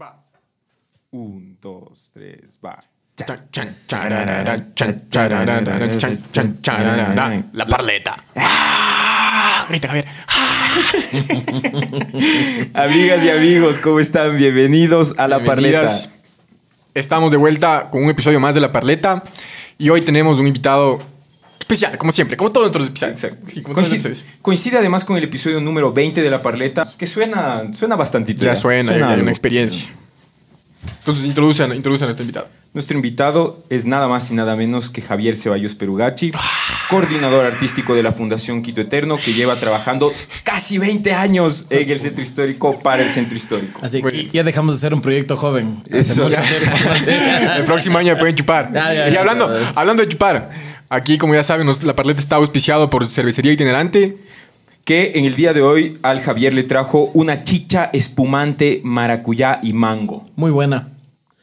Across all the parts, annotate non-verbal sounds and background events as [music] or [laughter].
Va. Un, dos, tres, va. La parleta. Grita Javier. [laughs] Amigas y amigos, ¿cómo están? Bienvenidos a La Parleta. Bienvenidas. Estamos de vuelta con un episodio más de La Parleta. Y hoy tenemos un invitado especial, como siempre, como todos nuestros episodios. Exacto. Sí, como Coincide, nuestros episodios. coincide además con el episodio número 20 de La Parleta, que suena, suena bastantito. Ya suena, ya hay algo. una experiencia. Entonces, introducen, introducen a nuestro invitado. Nuestro invitado es nada más y nada menos que Javier Ceballos Perugachi, coordinador artístico de la Fundación Quito Eterno, que lleva trabajando casi 20 años en el centro histórico para el centro histórico. Así que bien. ya dejamos de ser un proyecto joven. Hace Eso, mucho ya. tiempo. El próximo año me pueden chupar. Ya, ya, y hablando, ya. hablando de chupar, aquí, como ya saben, la parleta está auspiciado por cervecería itinerante. Que en el día de hoy al Javier le trajo una chicha espumante maracuyá y mango. Muy buena.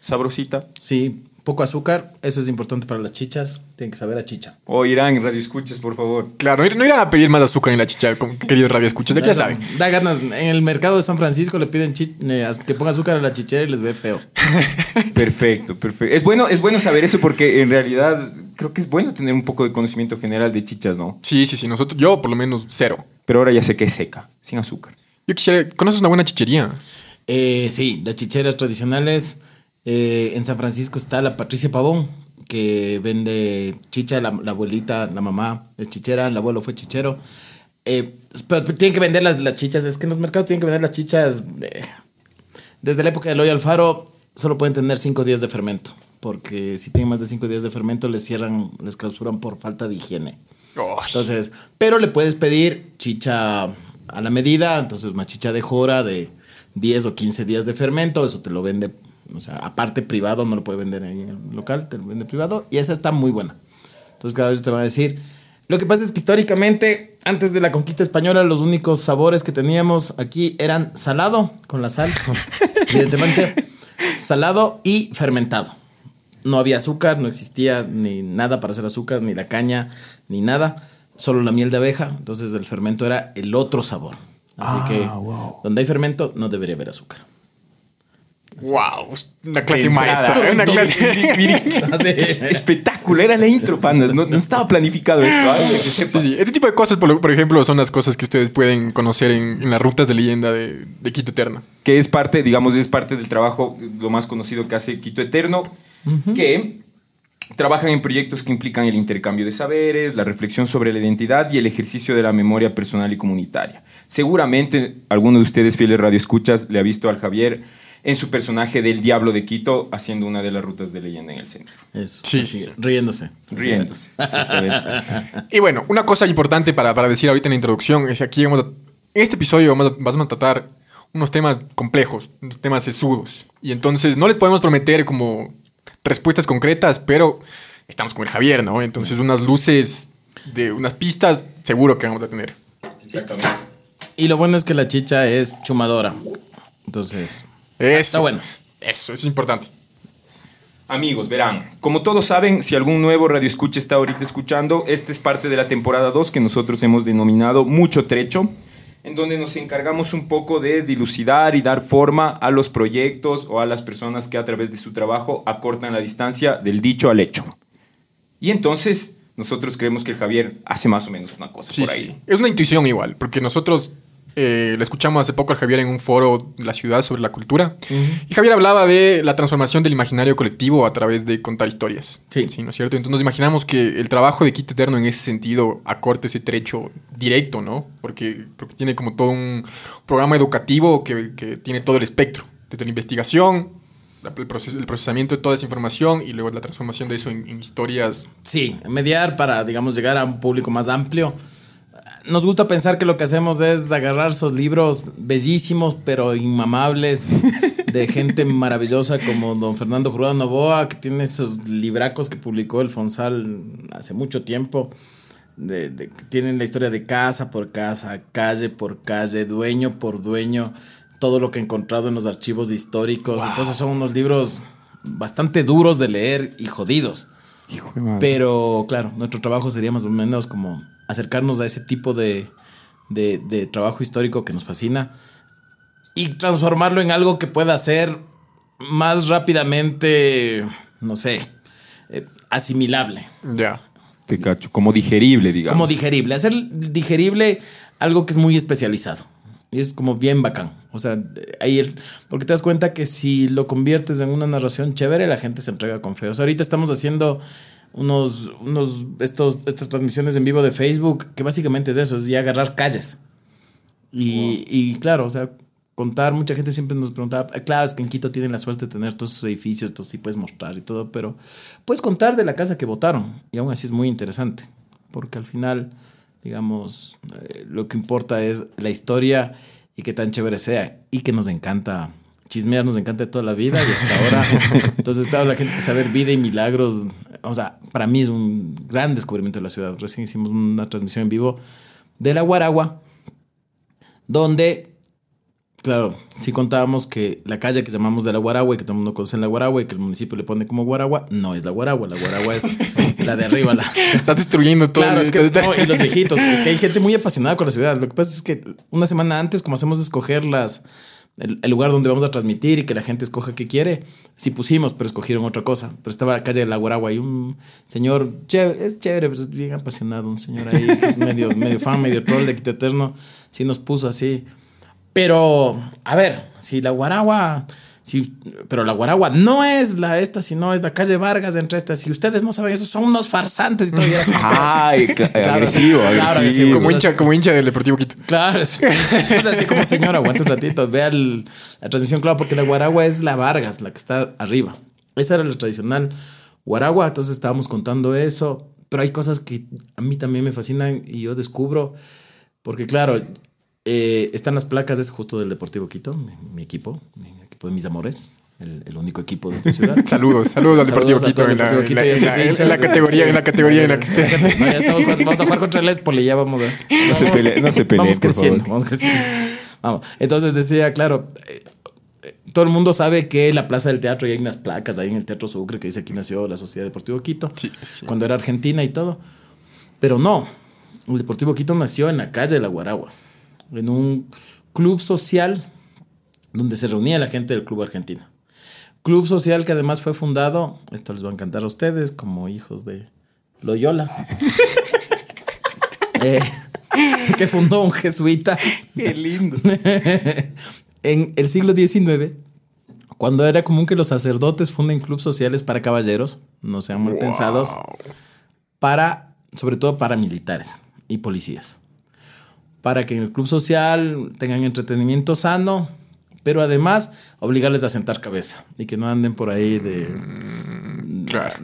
Sabrosita. Sí, poco azúcar. Eso es importante para las chichas. Tienen que saber a chicha. O Irán, radio escuchas, por favor. Claro, no ir- no irán a pedir más azúcar en la chicha, como queridos radio escuchas, ya saben. Da ganas. En el mercado de San Francisco le piden eh, que ponga azúcar a la chichera y les ve feo. [laughs] Perfecto, perfecto. Es bueno, es bueno saber eso porque en realidad creo que es bueno tener un poco de conocimiento general de chichas, ¿no? Sí, sí, sí, nosotros, yo por lo menos cero. Pero ahora ya sé que es seca, sin azúcar. Yo quisiera, ¿conoces una buena chichería? Eh, sí, las chicheras tradicionales. eh, en San Francisco está la Patricia Pavón, que vende chicha, la, la abuelita, la mamá es chichera, el abuelo fue chichero. Eh, pero, tienen que vender las, las chichas, es que en los mercados tienen que vender las chichas. eh, desde la época del hoyo Alfaro, solo pueden tener cinco días de fermento, porque si tienen más de cinco días de fermento, les cierran, les clausuran por falta de higiene. Entonces, pero le puedes pedir chicha a la medida, entonces una chicha de jora de 10 o 15 días de fermento, eso te lo vende, o sea, aparte privado, no lo puede vender ahí en el local, te lo vende privado y esa está muy buena. Entonces cada vez te van a decir, lo que pasa es que históricamente, antes de la conquista española, los únicos sabores que teníamos aquí eran salado, con la sal, [laughs] evidentemente, salado y fermentado no había azúcar, no existía ni nada para hacer azúcar, ni la caña, ni nada, solo la miel de abeja, entonces el fermento era el otro sabor. Así que donde hay fermento no debería haber azúcar. Wow, una clase Pensada. maestra. Una clase. Así. [laughs] Espectáculo, era la intro, pandas. No, no estaba planificado esto. que sepa. Sí, sí. Este tipo de cosas, por, lo- por ejemplo, son las cosas que ustedes pueden conocer en, en las rutas de leyenda de, de Quito Eterna. Que es parte, digamos, es parte del trabajo, lo más conocido que hace Quito Eterno, que trabajan en proyectos que implican el intercambio de saberes, la reflexión sobre la identidad y el ejercicio de la memoria personal y comunitaria. Seguramente alguno de ustedes, fieles radioescuchas, le ha visto al Javier en su personaje del Diablo de Quito haciendo una de las rutas de leyenda en el centro. Eso, Sí, sí, sí. riéndose. Riéndose. exactamente. Y bueno, una cosa importante para, para decir ahorita en la introducción es que aquí vamos a, en este episodio vamos a, vamos a tratar unos temas complejos, unos temas sesudos. Y entonces no les podemos prometer como respuestas concretas, pero estamos con el Javier, ¿no? Entonces unas luces de unas pistas seguro que vamos a tener. Exactamente. Y lo bueno es que la chicha es chumadora. Entonces, Eso. Está bueno. Eso, eso es importante. Amigos, verán, como todos saben, si algún nuevo radio escucha está ahorita escuchando, esta es parte de la temporada 2 que nosotros hemos denominado Mucho Trecho, en donde nos encargamos un poco de dilucidar y dar forma a los proyectos o a las personas que a través de su trabajo acortan la distancia del dicho al hecho. Y entonces, nosotros creemos que el Javier hace más o menos una cosa Sí, por ahí. sí. Es una intuición igual, porque nosotros eh, le escuchamos hace poco al Javier en un foro de la ciudad sobre la cultura. Y Javier hablaba de la transformación del imaginario colectivo a través de contar historias. Sí. ¿no es cierto? Entonces nos imaginamos que el trabajo de Quito Eterno en ese sentido acorta ese trecho directo, ¿no? Porque, porque tiene como todo un programa educativo que, que tiene todo el espectro, desde la investigación, el, proces- el procesamiento de toda esa información y luego la transformación de eso en, en historias. Sí, mediar para, digamos, llegar a un público más amplio. Nos gusta pensar que lo que hacemos es agarrar esos libros bellísimos pero inmamables de [laughs] gente maravillosa como don Fernando Jurado Novoa, que tiene esos libracos que publicó el Fonsal hace mucho tiempo, de, de- tienen la historia de casa por casa, calle por calle, dueño por dueño, todo lo que he encontrado en los archivos históricos. Entonces son unos libros bastante duros de leer y jodidos. Hijo de madre. Pero claro, nuestro trabajo sería más o menos como acercarnos a ese tipo de, de, de trabajo histórico que nos fascina y transformarlo en algo que pueda ser más rápidamente, no sé, eh, asimilable. Ya. Te cacho, como digerible, digamos. Como digerible. Hacer digerible algo que es muy especializado. Y es como bien bacán. O sea, ahí el- porque te das cuenta que si lo conviertes en una narración chévere, la gente se entrega con fe. O sea, ahorita estamos haciendo unos, unos estos, estas transmisiones en vivo de Facebook, que básicamente es eso, es ya agarrar calles. Y, y claro, o sea, contar, mucha gente siempre nos preguntaba, "Ah, claro, es que en Quito tienen la suerte de tener todos sus edificios, entonces sí puedes mostrar y todo, pero puedes contar de la casa que votaron, y aún así es muy interesante, porque al final, digamos, eh, lo que importa es la historia y que tan chévere sea, y que nos encanta chismear, nos encanta toda la vida, y hasta ahora, [laughs] entonces toda la gente que saber vida y milagros, o sea, para mí es un gran descubrimiento de la ciudad, recién hicimos una transmisión en vivo de la Guaragua, donde, claro, sí contábamos que la calle que llamamos de la Guaragua y que todo el mundo conoce en la Guaragua y que el municipio le pone como Guaragua, no es la Guaragua, la Guaragua es la de arriba. La... [laughs] Estás destruyendo todo. Claro, el- es que, [laughs] no, y los viejitos, es que hay gente muy apasionada con la ciudad. Lo que pasa es que una semana antes, como hacemos de escoger las, el, el lugar donde vamos a transmitir y que la gente escoja qué quiere, sí pusimos, pero escogieron otra cosa. Pero estaba la calle de la Guaragua y un señor, chévere, es chévere, pero es bien apasionado, un señor ahí que es medio, medio fan, medio troll de Quito Eterno, sí nos puso así. Pero, a ver, si la Guaragua, si, pero la Guaragua no es la esta, sino es la calle Vargas entre estas. Si ustedes no saben eso, son unos farsantes y [laughs] Ay, cla- Claro, agresivo, claro, agresivo. agresivo. Como hincha, como hincha del Deportivo Quito. Claro, es, es así como señor, aguanta un ratito, vea el- la transmisión, claro, porque la Guaragua es la Vargas, la que está arriba. Esa era la tradicional Guaragua, entonces estábamos contando eso, pero hay cosas que a mí también me fascinan y yo descubro, porque claro, eh, están las placas de este justo del Deportivo Quito, mi, mi equipo, mi equipo de mis amores, el, el único equipo de esta [laughs] ciudad. Saludos, saludos al Deportivo Quito en la, en en en categoría, en la categoría en la que esté. No, ya estamos jugando- vamos a jugar contra el Espoli, ya vamos a. No se peleen, no se peleen, Vamos por creciendo, favor. vamos creciendo. Vamos. Entonces decía, claro, eh, eh, todo el mundo sabe que la Plaza del Teatro y hay unas placas ahí en el Teatro Sucre que dice aquí nació la Sociedad Deportivo Quito, Sí, sí. cuando era Argentina y todo. Pero no, el Deportivo Quito nació en la calle de la Guaragua, en un club social donde se reunía la gente del Club Argentina. Club social que además fue fundado, esto les va a encantar a ustedes, como hijos de Loyola. [laughs] Eh, que fundó un jesuita Qué lindo. [laughs] en el siglo XIX, cuando era común que los sacerdotes funden clubes sociales para caballeros, no sean mal pensados, para, sobre todo para militares y policías. Para que en el club social tengan entretenimiento sano, pero además obligarles a sentar cabeza y que no anden por ahí de.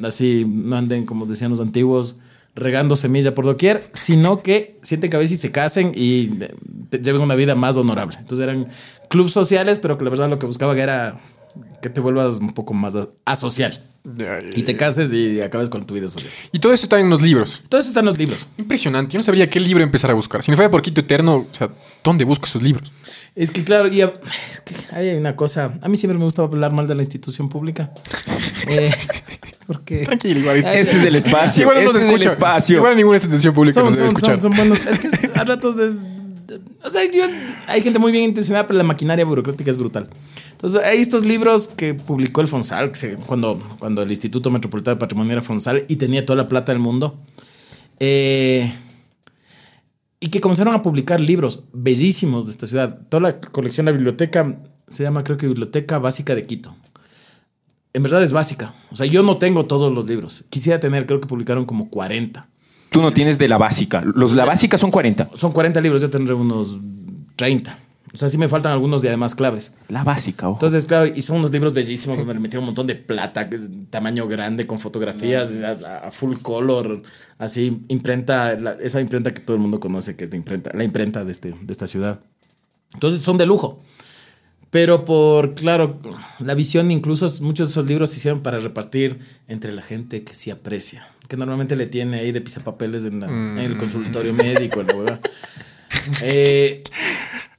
Así, no anden, como decían los antiguos, regando semilla por doquier, sino que sienten cabeza y se casen y eh, lleven una vida más honorable. Entonces eran clubes sociales, pero que la verdad lo que buscaban era que te vuelvas un poco más asocial y te cases y acabes con tu vida social. Y todo eso está en los libros. Todo eso está en los libros. Impresionante. Yo no sabría qué libro empezar a buscar. Si no fuera por Quito Eterno, o sea, ¿dónde busco esos libros? Es que claro, y a- es que hay una cosa, a mí siempre me gusta hablar mal de la institución pública. [laughs] Eh, porque Tranquilo, igual. Este es el [laughs] espacio. Igual no nos este es el escucha. espacio. Igual ninguna institución pública son, nos debe son, escuchar. son, son buenos. Es que [laughs] a ratos es. O sea, yo- hay gente muy bien intencionada, pero la maquinaria burocrática es brutal. Entonces, hay estos libros que publicó el Fonsal, que cuando, cuando el Instituto Metropolitano de Patrimonio era Fonsal y tenía toda la plata del mundo. Eh, y que comenzaron a publicar libros bellísimos de esta ciudad. Toda la colección, la biblioteca, se llama creo que Biblioteca Básica de Quito. En verdad es básica. O sea, yo no tengo todos los libros. Quisiera tener, creo que publicaron como 40. Tú no tienes de la básica. Los la básica son 40. Son 40 libros, yo tendré unos 30. O sea, sí me faltan algunos y además claves. La básica, ojo. Entonces, claro, y son unos libros bellísimos donde le metieron un montón de plata, tamaño grande, con fotografías a, a full color, así, imprenta, la- esa imprenta que todo el mundo conoce, que es la imprenta, la imprenta de, este, de esta ciudad. Entonces, son de lujo. Pero por, claro, la visión, incluso muchos de esos libros se hicieron para repartir entre la gente que sí aprecia, que normalmente le tiene ahí de pisapapeles en, la- en el consultorio médico, en la huevada. [laughs] Eh,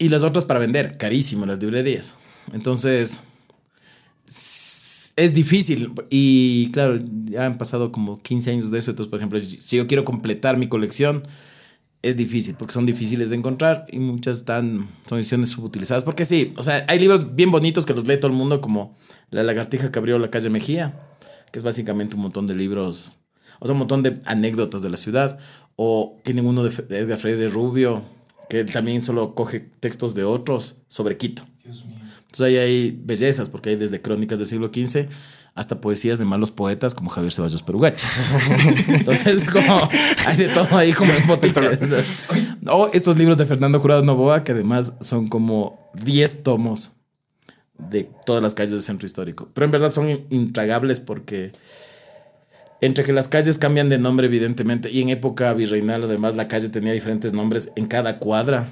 y las otras para vender, carísimo, las librerías. Entonces, es difícil. Y claro, ya han pasado como 15 años de eso. Entonces, por ejemplo, si yo quiero completar mi colección, es difícil, porque son difíciles de encontrar y muchas están, son ediciones subutilizadas. Porque sí, o sea, hay libros bien bonitos que los lee todo el mundo, como La lagartija que abrió la calle Mejía, que es básicamente un montón de libros, o sea, un montón de anécdotas de la ciudad. O tienen uno de Edgar Freire Rubio, que también solo coge textos de otros sobre Quito. Entonces ahí hay bellezas, porque hay desde crónicas del siglo XV hasta poesías de malos poetas como Javier Ceballos Perugachi. [laughs] Entonces, como hay de todo ahí como en. O estos libros de Fernando Jurado Novoa, que además son como 10 tomos de todas las calles del centro histórico. Pero en verdad son in- intragables porque entre que las calles cambian de nombre evidentemente y en época virreinal además la calle tenía diferentes nombres en cada cuadra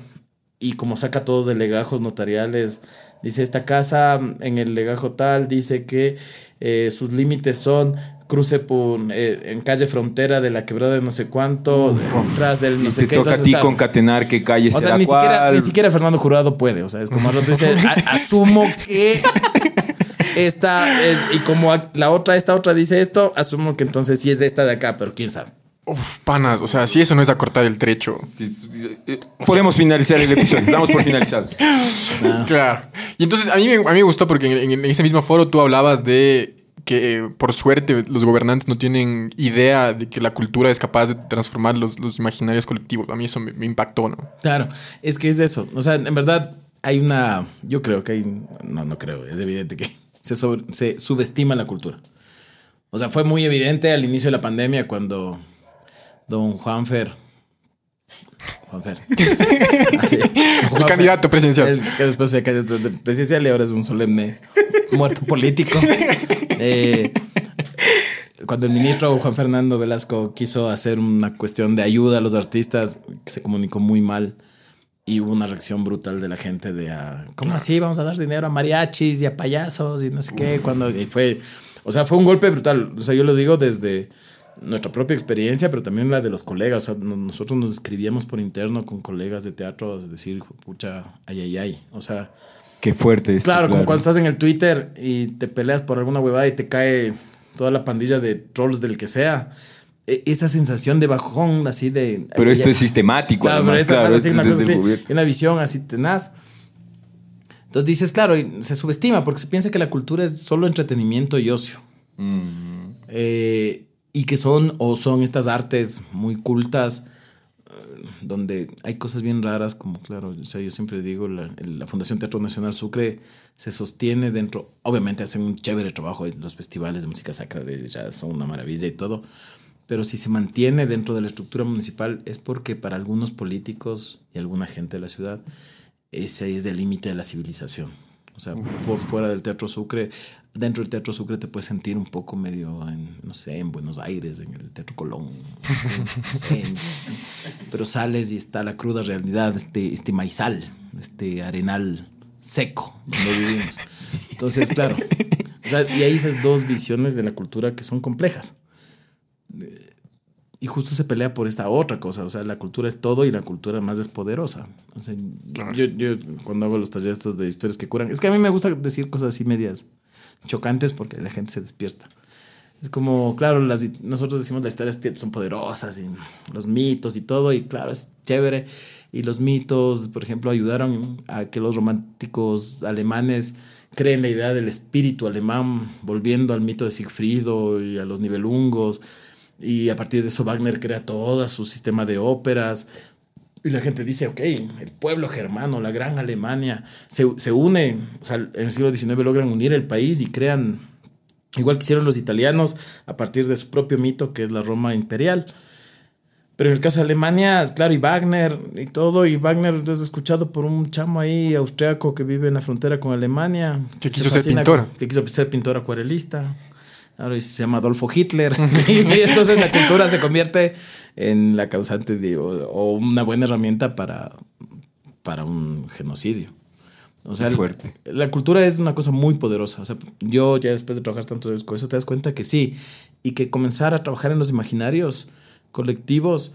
y como saca todo de legajos notariales, dice esta casa en el legajo tal, dice que eh, sus límites son cruce por, eh, en calle frontera de la quebrada de no sé cuánto, tras del no sé te qué. toca a ti concatenar qué calle o sea, será ni siquiera, ni siquiera Fernando Jurado puede. O sea, es como al rato dice, "A- asumo que esta es, y como la otra, esta otra dice esto, asumo que entonces sí es de esta de acá, pero quién sabe. Uf, panas, o sea, si eso no es acortar el trecho. Sí, sí, eh, Podemos finalizar el episodio. Damos por finalizado. [laughs] Claro. Y entonces a mí, me- a mí me gustó porque en, en ese mismo foro tú hablabas de que eh, por suerte los gobernantes no tienen idea de que la cultura es capaz de transformar los, los imaginarios colectivos. A mí eso me, me impactó, ¿no? Claro, es que es de eso. O sea, en verdad hay una, yo creo que hay, no, no creo, es evidente que se, sobre- se subestima la cultura. O sea, fue muy evidente al inicio de la pandemia cuando don Juanfer, Juanfer, [laughs] así, Juanfer, candidato presidencial. el que después fue candidato de- presidencial y ahora es un solemne muerto político. [laughs] Eh, cuando el ministro Juan Fernando Velasco quiso hacer una cuestión de ayuda a los artistas, que se comunicó muy mal y hubo una reacción brutal de la gente de, ah, ¿cómo así vamos a dar dinero a mariachis y a payasos y no sé qué? Cuando y fue, o sea, fue un golpe brutal. O sea, yo lo digo desde nuestra propia experiencia, pero también la de los colegas. O sea, no- nosotros nos escribíamos por interno con colegas de teatro, es decir, pucha, ay, ay, ay. O sea, Qué fuerte es. Claro, como cuando estás en el Twitter y te peleas por alguna huevada y te cae toda la pandilla de trolls del que sea. E- Esa sensación de bajón, así de. Pero esto ya- es sistemático, Claro, además, claro, una, cosa así, una visión así tenaz. Entonces dices, claro, y se subestima porque se piensa que la cultura es solo entretenimiento y ocio. Eh, y que son o son estas artes muy cultas eh, donde hay cosas bien raras como claro o sea yo siempre digo la Fundación Teatro Nacional Sucre se sostiene dentro obviamente hacen un chévere trabajo en los festivales de música sacra de jazz son una maravilla y todo pero si se mantiene dentro de la estructura municipal es porque para algunos políticos y alguna gente de la ciudad ese es el límite de la civilización. O sea, por fuera del Teatro Sucre, dentro del Teatro Sucre te puedes sentir un poco medio en, no sé, en Buenos Aires, en el Teatro Colón. no sé, en- pero sales y está la cruda realidad, este, este maizal, este arenal seco donde vivimos. Entonces, claro. O sea, y hay esas dos visiones de la cultura que son complejas. Y justo se pelea por esta otra cosa. O sea, la cultura es todo y la cultura más es poderosa. O sea, yo, yo cuando hago los talleres estos de historias que curan, es que a mí me gusta decir cosas así medias chocantes porque la gente se despierta. Es como, claro, las, nosotros decimos las historias son poderosas y los mitos y todo, y claro, es chévere. Y los mitos, por ejemplo, ayudaron a que los románticos alemanes creen la idea del espíritu alemán, volviendo al mito de Siegfriedo y a los nivelungos. Y a partir de eso Wagner crea todo su sistema de óperas. Y la gente dice, ok, el pueblo germano, la gran Alemania, se, se une, o sea, en el siglo XIX logran unir el país y crean, igual que hicieron los italianos, a partir de su propio mito, que es la Roma imperial. Pero en el caso de Alemania, claro, y Wagner y todo, y Wagner es escuchado por un chamo ahí austriaco que vive en la frontera con Alemania. Que se quiso ser fascina pintor. con- Que quiso ser pintor acuarelista. Ahora se llama Adolfo Hitler. [laughs] y entonces la cultura se convierte en la causante de, o, o una buena herramienta para, para un genocidio. O sea, fuerte. la cultura es una cosa muy poderosa. O sea, yo ya después de trabajar tanto con eso te das cuenta que sí. Y que comenzar a trabajar en los imaginarios colectivos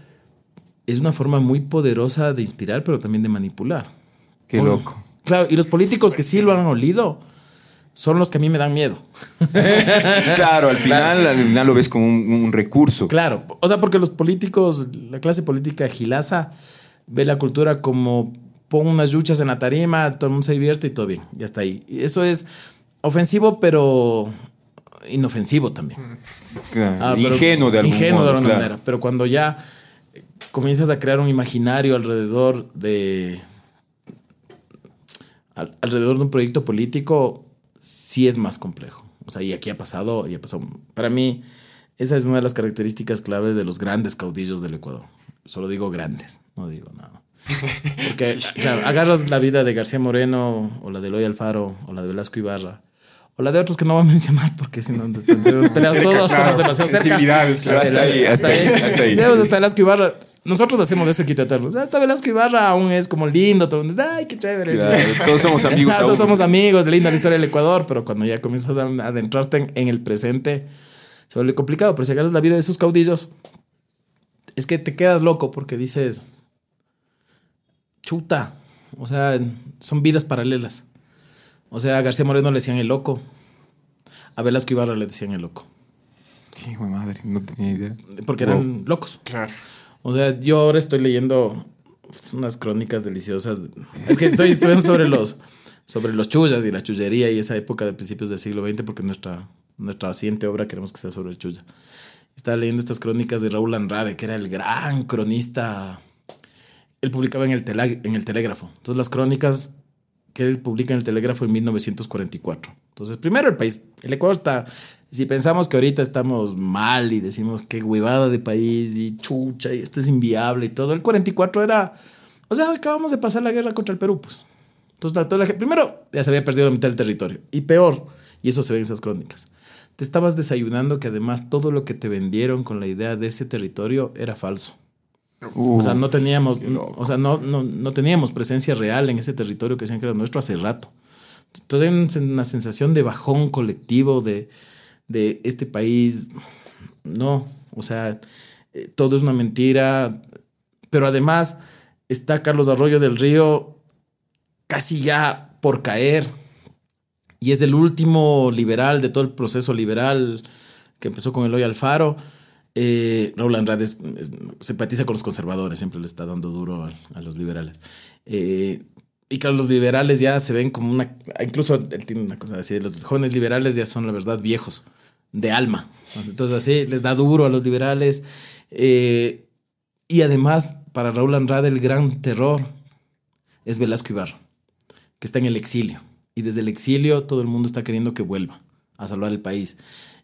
es una forma muy poderosa de inspirar, pero también de manipular. Qué O- loco. Claro, y los políticos que sí lo han olido son los que a mí me dan miedo. [laughs] claro, al final, al final lo ves como un, un recurso. Claro, o sea, porque los políticos, la clase política gilaza ve la cultura como pon unas luchas en la tarima, todo el mundo se divierte y todo bien, ya está ahí. Y eso es ofensivo, pero inofensivo también. Claro, Ah, ingenuo de algún ingenuo modo, de alguna claro. manera. Pero cuando ya comienzas a crear un imaginario alrededor de. al- alrededor de un proyecto político, sí es más complejo. O sea, y aquí ha pasado, y ha pasado. Para mí, esa es una de las características clave de los grandes caudillos del Ecuador. Solo digo grandes, no digo nada. Porque [laughs] o sea, agarras la vida de García Moreno, o la de Eloy Alfaro, o la de Velasco Ibarra, o la de otros que no voy a mencionar porque si no, [laughs] peleas todos, claro. estamos demasiado cerca. Claro. Hasta ahí, hasta ahí, hasta ahí. Hasta Velasco Ibarra. Nosotros hacemos eso Eternos. Hasta Velasco Ibarra aún es como lindo. Todo el mundo dice, ay, qué chévere. Claro, todos somos [laughs] amigos Ah, todos aún. somos amigos, linda la historia del Ecuador, pero cuando ya comienzas a adentrarte en, en el presente, se vuelve complicado. Pero si agarras la vida de esos caudillos, es que te quedas loco porque dices, chuta. O sea, son vidas paralelas. O sea, a García Moreno le decían el loco. A Velasco Ibarra le decían el loco. Sí, güey, madre, no tenía idea. Porque eran locos. Claro. O sea, yo ahora estoy leyendo unas crónicas deliciosas. Es que estoy estudiando sobre los, sobre los chullas y la chullería y esa época de principios del siglo XX, porque nuestra, nuestra siguiente obra queremos que sea sobre el chulla. Estaba leyendo estas crónicas de Raúl Andrade, que era el gran cronista. Él publicaba en el, en el Telégrafo. Entonces, las crónicas que él publica en el Telégrafo en 1944. Entonces, primero el país, el Ecuador está, si pensamos que ahorita estamos mal y decimos qué huevada de país y chucha y esto es inviable y todo, el 44 era, o sea, acabamos de pasar la guerra contra el Perú, pues. Entonces, toda la gente- primero ya se había perdido la mitad del territorio y peor, y eso se ve en esas crónicas, te estabas desayunando que además todo lo que te vendieron con la idea de ese territorio era falso. O sea, no teníamos, o sea, no, no, no teníamos presencia real en ese territorio que decían que era nuestro hace rato. Entonces hay una sensación de bajón colectivo de, de este país. No, o sea, eh, todo es una mentira. Pero además está Carlos Arroyo del Río casi ya por caer. Y es el último liberal de todo el proceso liberal que empezó con Eloy Alfaro. Eh, Raúl Andrade simpatiza con los conservadores, siempre le está dando duro a, los liberales. Eh, y claro, los liberales ya se ven como una. Incluso él tiene una cosa así: los jóvenes liberales ya son, la verdad, viejos, de alma. Entonces, así les da duro a los liberales. Eh, y además, para Raúl Andrade, el gran terror es Velasco Ibarra, que está en el exilio. Y desde el exilio, todo el mundo está queriendo que vuelva a salvar el país.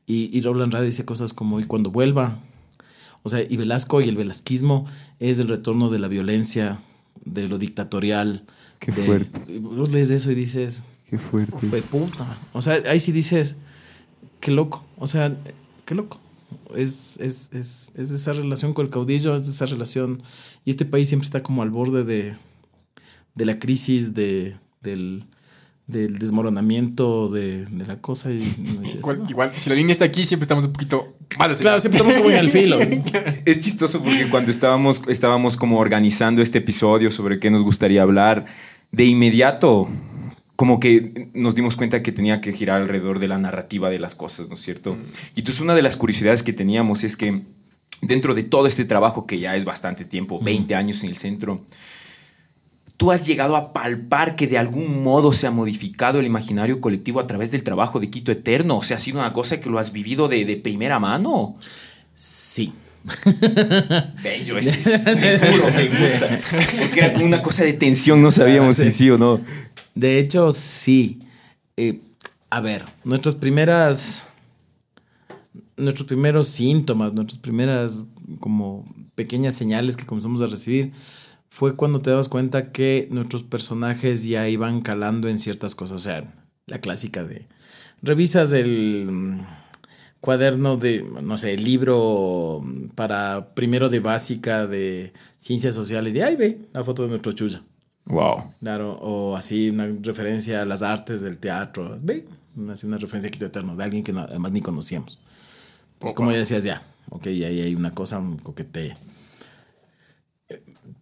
Y, y Raúl Andrade dice cosas como: y cuando vuelva. O sea, y Velasco y el velasquismo es el retorno de la violencia, de lo dictatorial. Qué de- fuerte. Vos lees eso y dices, Qué fuerte. "Jue puta. O sea, ahí sí dices, qué loco. O sea, qué loco. Es, es, es, es esa relación con el caudillo, es esa relación. Y este país siempre está como al borde de, de la crisis, de, del, del desmoronamiento de, de la cosa. Y, Igual, igual, si la línea está aquí, siempre estamos un poquito más hacia Claro, siempre estamos como en el filo. [laughs] Es chistoso porque cuando estábamos, estábamos como organizando este episodio sobre qué nos gustaría hablar, de inmediato como que nos dimos cuenta que tenía que girar alrededor de la narrativa de las cosas, ¿no es cierto? Y entonces una de las curiosidades que teníamos es que dentro de todo este trabajo que ya es bastante tiempo, 20 años en el centro, tú has llegado a palpar que de algún modo se ha modificado el imaginario colectivo a través del trabajo de Quito Eterno. O sea, ha sido una cosa que lo has vivido de, de primera mano. Sí. [laughs] Bello, ese es seguro, me [laughs] gusta. Porque era como una cosa de tensión, no sabíamos si sí o no. De hecho, sí. Eh, a ver, nuestras primeras. Nuestros primeros síntomas, nuestras primeras como pequeñas señales que comenzamos a recibir fue cuando te dabas cuenta que nuestros personajes ya iban calando en ciertas cosas. O sea, la clásica de. Revisas el mm, cuaderno de, no sé, el libro para primero de básica de ciencias sociales y ahí ve la foto de nuestro chulla. Wow. Claro, o así una referencia a las artes del teatro. Ve, una, así una referencia a Quito Eterno, de alguien que no- además ni conocíamos. Entonces, como ya decías, ya, ok, ahí hay una cosa, un coquete.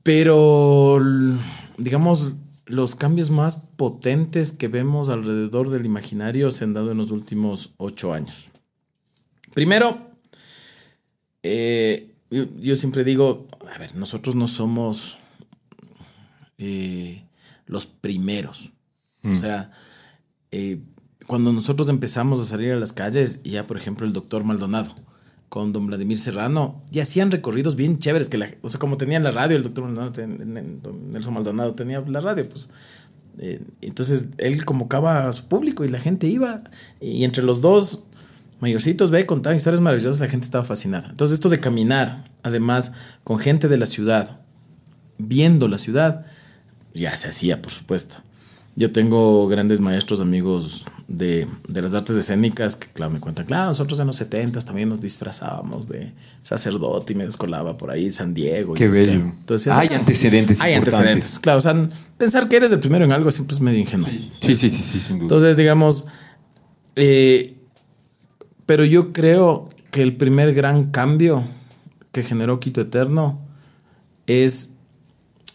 Pero, l- digamos, los cambios más potentes que vemos alrededor del imaginario se han dado en los últimos ocho años. Primero, eh, yo, yo siempre digo, a ver, nosotros no somos eh, los primeros. O sea, eh, cuando nosotros empezamos a salir a las calles, ya por ejemplo el doctor Maldonado con don Vladimir Serrano, y hacían recorridos bien chéveres, que la, o sea, como tenían la radio, el doctor Maldonado, ten- don Nelson Maldonado tenía la radio, pues eh, entonces él convocaba a su público y la gente iba, y entre los dos mayorcitos, ve, contaban historias maravillosas, la gente estaba fascinada. Entonces esto de caminar, además, con gente de la ciudad, viendo la ciudad, ya se hacía, por supuesto. Yo tengo grandes maestros, amigos de, de las artes escénicas que, claro, me cuentan, claro, nosotros en los 70 también nos disfrazábamos de sacerdote y me descolaba por ahí San Diego. y Qué qué. bello. Entonces, Hay ah, antecedentes Hay importantes. antecedentes, claro. O sea, pensar que eres el primero en algo siempre es medio ingenuo. Sí, sí, sí, sí, sin duda. Entonces, digamos, eh, pero yo creo que el primer gran cambio que generó Quito Eterno es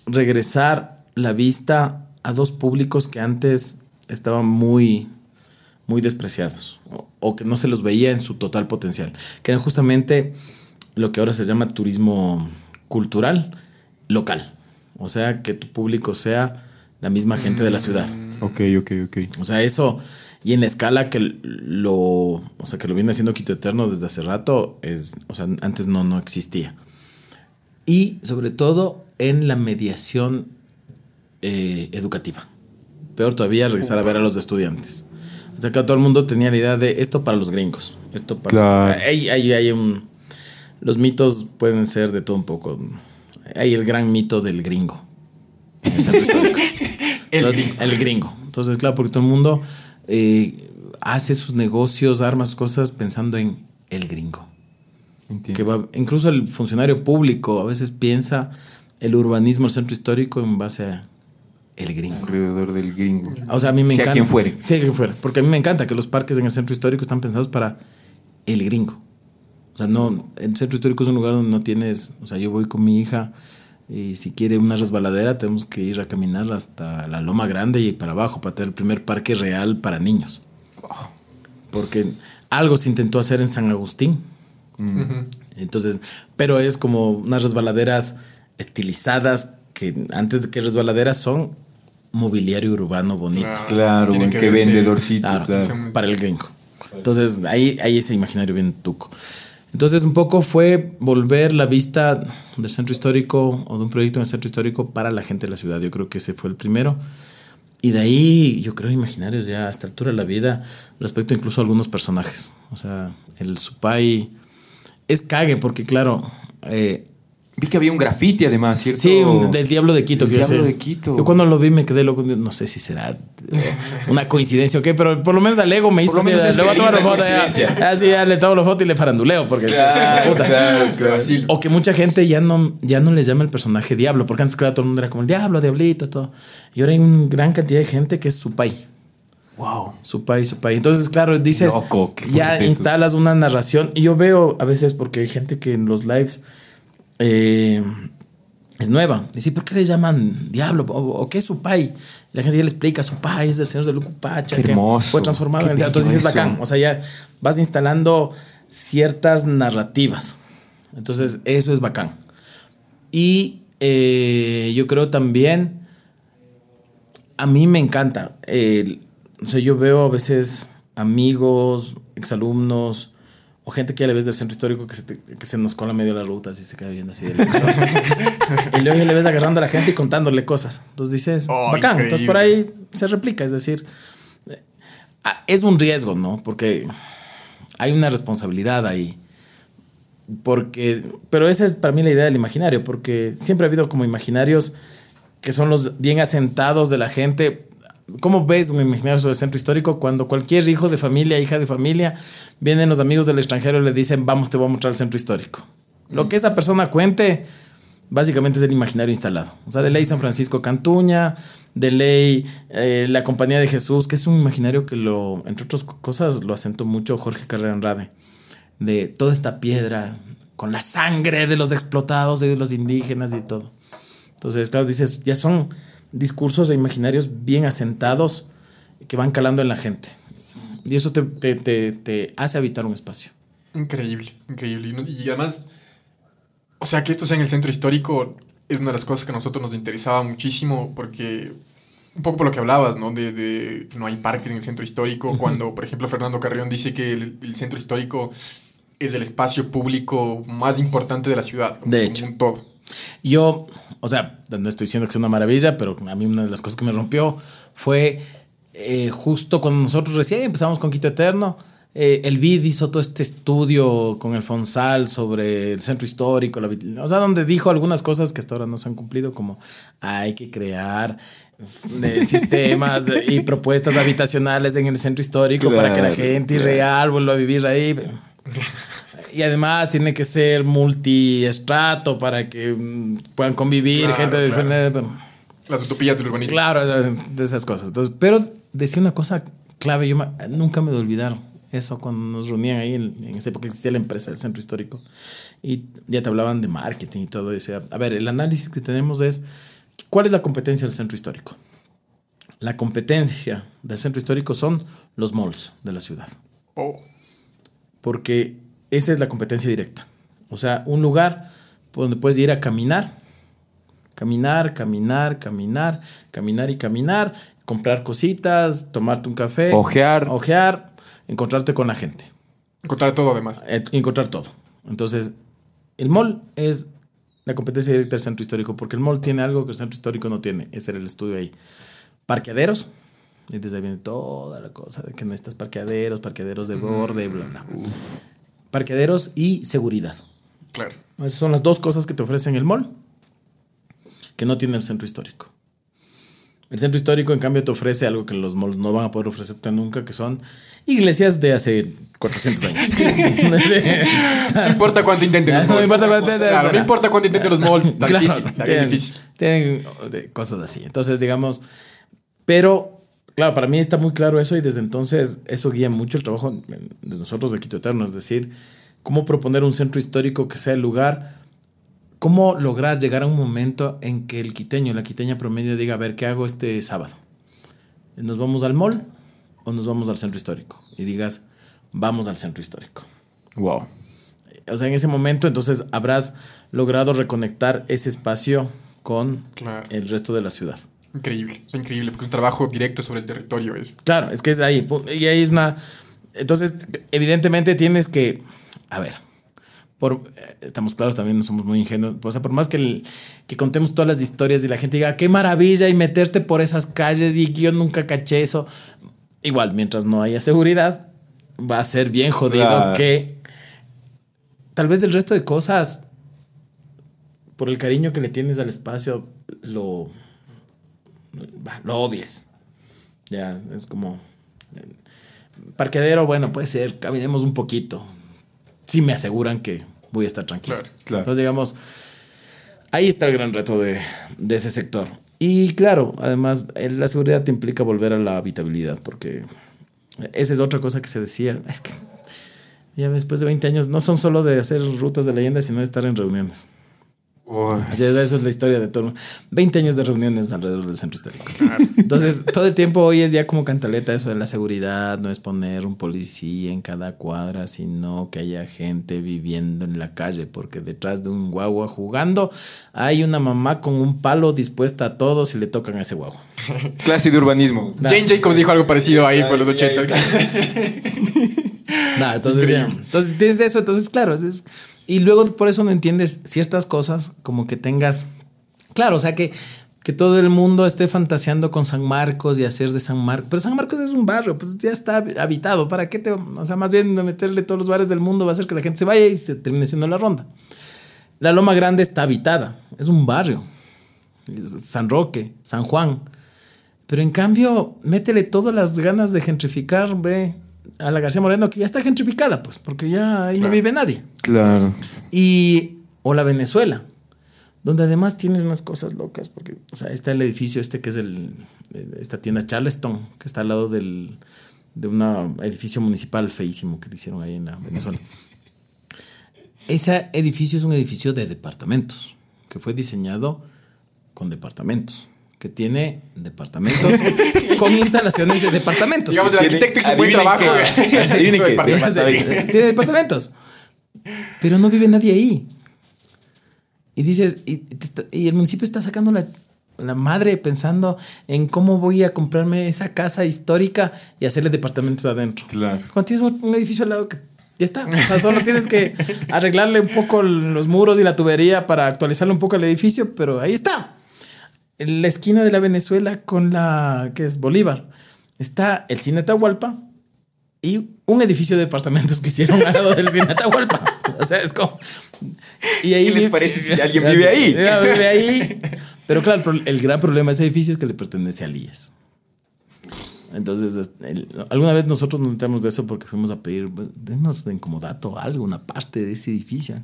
regresar la vista a dos públicos que antes estaban muy, muy despreciados o, o que no se los veía en su total potencial, que eran justamente lo que ahora se llama turismo cultural local. O sea, que tu público sea la misma gente de la ciudad. ok, ok, ok. O sea, eso, y en la escala que lo, o sea, que lo viene haciendo Quito Eterno desde hace rato, es, o sea, antes no, no existía. Y sobre todo en la mediación eh, educativa. Peor todavía, regresar a ver a los estudiantes. O sea, que todo el mundo tenía la idea de esto para los gringos. Esto para. Claro. Hay, hay, hay un. Los mitos pueden ser de todo un poco. Hay el gran mito del gringo. en el centro histórico. El Entonces, el gringo. Entonces, claro, porque todo el mundo eh, hace sus negocios, arma sus cosas pensando en el gringo. Entiendo. Que va, incluso el funcionario público a veces piensa el urbanismo, el centro histórico en base a el gringo. Alrededor del gringo. O sea, a mí me Sea encanta. quien fuere. Sea quien fuere. Porque a mí me encanta que los parques en el centro histórico están pensados para el gringo. O sea, no, el centro histórico es un lugar donde no tienes. O sea, yo voy con mi hija y si quiere una resbaladera, tenemos que ir a caminar hasta la Loma Grande y para abajo para tener el primer parque real para niños. Porque algo se intentó hacer en San Agustín. Entonces, pero es como unas resbaladeras estilizadas que antes de que resbaladeras son mobiliario urbano bonito. Claro, Tiene en que verse- vendedorcito. Claro, claro. para el gringo. Entonces, ahí hay ese imaginario bien tuco. Entonces, un poco fue volver la vista del centro histórico o de un proyecto en el centro histórico para la gente de la ciudad. Yo creo que ese fue el primero. Y de ahí, yo creo, imaginarios ya a esta altura de la vida, respecto incluso a algunos personajes. O sea, el Supai es cague, porque claro, eh, Vi que había un graffiti además, ¿cierto? Sí, un- del Diablo de Quito. Quiero Diablo decir. de Quito. Yo cuando lo vi me quedé loco. No sé si será eh, una coincidencia o qué, pero por lo menos al ego me hizo Por lo menos le voy a tomar foto. Así ya le tomo la foto y le faranduleo porque Claro, puta. claro, claro. O que mucha gente ya no, ya no le llama el personaje Diablo, porque antes claro, todo el mundo era como el Diablo, Diablito, todo. Y ahora hay una gran cantidad de gente que es su pai. Wow. Su pai, su pai. Entonces, claro, dices, Loco, ya instalas una narración. Y yo veo a veces, porque hay gente que en los lives eh, es nueva. Dice, ¿por qué le llaman diablo? ¿O, o qué es su pai? La gente ya le explica, su pai es del señor de Lucupacha. Que. Fue transformado en el diablo. Entonces es bacán. O sea, ya vas instalando ciertas narrativas. Entonces, eso es bacán. Y eh, yo creo también, a mí me encanta. el- o sea, yo veo a veces amigos, exalumnos o gente que ya le ves del centro histórico que se, te- que se nos cola medio de la ruta así se queda viendo así. de [laughs] y luego ya le ves agarrando a la gente y contándole cosas. Entonces dices, Oh, bacán. Entonces por ahí se replica. Es decir, eh, ah, es un riesgo, ¿no? Porque hay una responsabilidad ahí. Porque, pero esa es para mí la idea del imaginario, porque siempre ha habido como imaginarios que son los bien asentados de la gente. ¿Cómo ves un imaginario sobre el centro histórico cuando cualquier hijo de familia, hija de familia, vienen los amigos del extranjero y le dicen, vamos, te voy a mostrar el centro histórico? Lo que esa persona cuente, básicamente es el imaginario instalado. O sea, de ley San Francisco Cantuña, de ley eh, la Compañía de Jesús, que es un imaginario que lo, entre otras cosas, lo asentó mucho Jorge Carrera Andrade de toda esta piedra con la sangre de los explotados y de los indígenas y todo. Entonces, claro, dices, ya son discursos e imaginarios bien asentados que van calando en la gente. Y eso te, te, te, te hace habitar un espacio. Increíble, increíble. Y además, o sea, que esto sea en el centro histórico es una de las cosas que a nosotros nos interesaba muchísimo porque, un poco por lo que hablabas, ¿no? De, de que no hay parques en el centro histórico, cuando, por ejemplo, Fernando Carrión dice que el, el centro histórico es el espacio público más importante de la ciudad. De hecho. Un todo. Yo, o sea, no estoy diciendo que sea una maravilla, pero a mí una de las cosas que me rompió fue eh, justo cuando nosotros recién empezamos con Quito Eterno. eh, el BID hizo todo este estudio con el Fonsal sobre el centro histórico, la o sea, donde dijo algunas cosas que hasta ahora no se han cumplido, como hay que crear eh, [laughs] sistemas y propuestas habitacionales en el centro histórico para que la gente claro. real vuelva a vivir ahí. Y además tiene que ser multiestrato para que mm, puedan convivir Claro, gente de claro. Las utopías del urbanismo. Claro, de esas cosas. Entonces, pero decía una cosa clave, yo me- nunca me de olvidar eso cuando nos reunían ahí en, en esa época existía la empresa del centro histórico y ya te hablaban de marketing y todo eso. A ver, el análisis que tenemos es cuál es la competencia del centro histórico. La competencia del centro histórico son los malls de la ciudad Oh, porque esa es la competencia directa. O sea, un lugar donde puedes ir a caminar, caminar, caminar, caminar, caminar y caminar, comprar cositas, tomarte un café, Ojear. ojear, encontrarte con la gente, encontrar todo además. eh, encontrar todo. Entonces, el mall es la competencia directa del centro histórico, porque el mall tiene algo que el centro histórico no tiene. Ese era el estudio ahí. Parqueaderos. Y desde ahí viene toda la cosa de que necesitas parqueaderos, parqueaderos de borde, bla, bla. Parqueaderos y seguridad. Claro. Esas son las dos cosas que te ofrecen el mall que no tiene el centro histórico. El centro histórico, en cambio, te ofrece algo que los malls no van a poder ofrecerte nunca, que son iglesias de hace 400 años. [laughs] [laughs] No importa cuánto intenten los No malls. importa cuánto intenten, Claro, no importa cuánto intenten los malls. Está [laughs] Claro, difícil. Está tienen, difícil. tienen, de- cosas así. Entonces, digamos, pero, claro, para mí está muy claro eso y desde entonces eso guía mucho el trabajo de nosotros de Quito Eterno, es decir, cómo proponer un centro histórico que sea el lugar, cómo lograr llegar a un momento en que el quiteño, la quiteña promedio diga, a ver, ¿qué hago este sábado? ¿Nos vamos al mall o nos vamos al centro histórico? Y digas, vamos al centro histórico Wow. o sea, en ese momento entonces habrás logrado reconectar ese espacio con Claro. el resto de la ciudad. Increíble. Es increíble porque es un trabajo directo sobre el territorio. Es. Claro, es que es de ahí. Y ahí es una... Entonces, evidentemente tienes que... A ver, por, eh, estamos claros también, no somos muy ingenuos. O sea, por más que, el- que contemos todas las historias y la gente diga, qué maravilla y meterte por esas calles y que yo nunca caché eso. Igual, mientras no haya seguridad, va a ser bien jodido Claro. que tal vez el resto de cosas, por el cariño que le tienes al espacio, lo, lo obvies. Ya, es como... eh, Parqueadero, bueno, puede ser, caminemos un poquito. Sí me aseguran que voy a estar tranquilo. Claro, claro. Entonces, digamos, ahí está el gran reto de, de ese sector. Y claro, además, la seguridad te implica volver a la habitabilidad, porque esa es otra cosa que se decía. Es que ya después de 20 años no son solo de hacer rutas de leyenda, sino de estar en reuniones. Ya Eso es la historia de todo. 20 años de reuniones alrededor del centro histórico. Entonces, todo el tiempo hoy es ya como cantaleta eso de la seguridad, no es poner un policía en cada cuadra, sino que haya gente viviendo en la calle, porque detrás de un guagua jugando hay una mamá con un palo dispuesta a todos y le tocan a ese guagua. Clase de urbanismo. Jane Jacobs dijo algo parecido ahí por los Ahí, ahí 80. [laughs] Nada, entonces, ya, entonces tienes eso, entonces claro, es- y luego por eso no entiendes ciertas cosas, como que tengas, claro, o sea que, que todo el mundo esté fantaseando con San Marcos y hacer de San Marcos, pero San Marcos es un barrio, pues ya está habitado, ¿para qué te, o sea, más bien meterle todos los bares del mundo va a hacer que la gente se vaya y se termine siendo la ronda. La Loma Grande está habitada, es un barrio, San Roque, San Juan, pero en cambio, métele todas las ganas de gentrificar, ve, a la García Moreno, que ya está gentrificada, pues, porque ya ahí no vive nadie. Claro. Y, o la Venezuela, donde además tienes unas cosas locas, porque, o sea, está el edificio este que es el, esta tienda Charleston, que está al lado del, de un edificio municipal feísimo que le hicieron ahí en la Venezuela. Ese edificio es un edificio de departamentos, que fue diseñado con departamentos, que que tiene departamentos [laughs] con instalaciones de departamentos. Digamos, el Tiene- arquitecto hizo un buen trabajo. qué. güey. Adivinen qué. Departamento. [laughs] Tiene departamentos. Pero no vive nadie ahí. Y dices, y, y el municipio está sacando la, la madre pensando en cómo voy a comprarme esa casa histórica y hacerle departamentos adentro. Claro. Cuando tienes un, un edificio al lado que ya está. O sea, solo tienes que arreglarle un poco los muros y la tubería para actualizarle un poco el edificio, pero ahí está. En la esquina de la Venezuela con la que es Bolívar. Está el cine Atahualpa y un edificio de departamentos que hicieron al lado del cine Atahualpa. [laughs] O sea, es como. Y ahí ¿Qué les vive- parece si alguien vive ahí? Vive ahí. [laughs] Pero claro, el gran problema de ese edificio es que le pertenece al IES. Entonces, es- el- alguna vez nosotros nos enteramos de eso porque fuimos a pedir, pues, denos en comodato algo, una parte de ese edificio.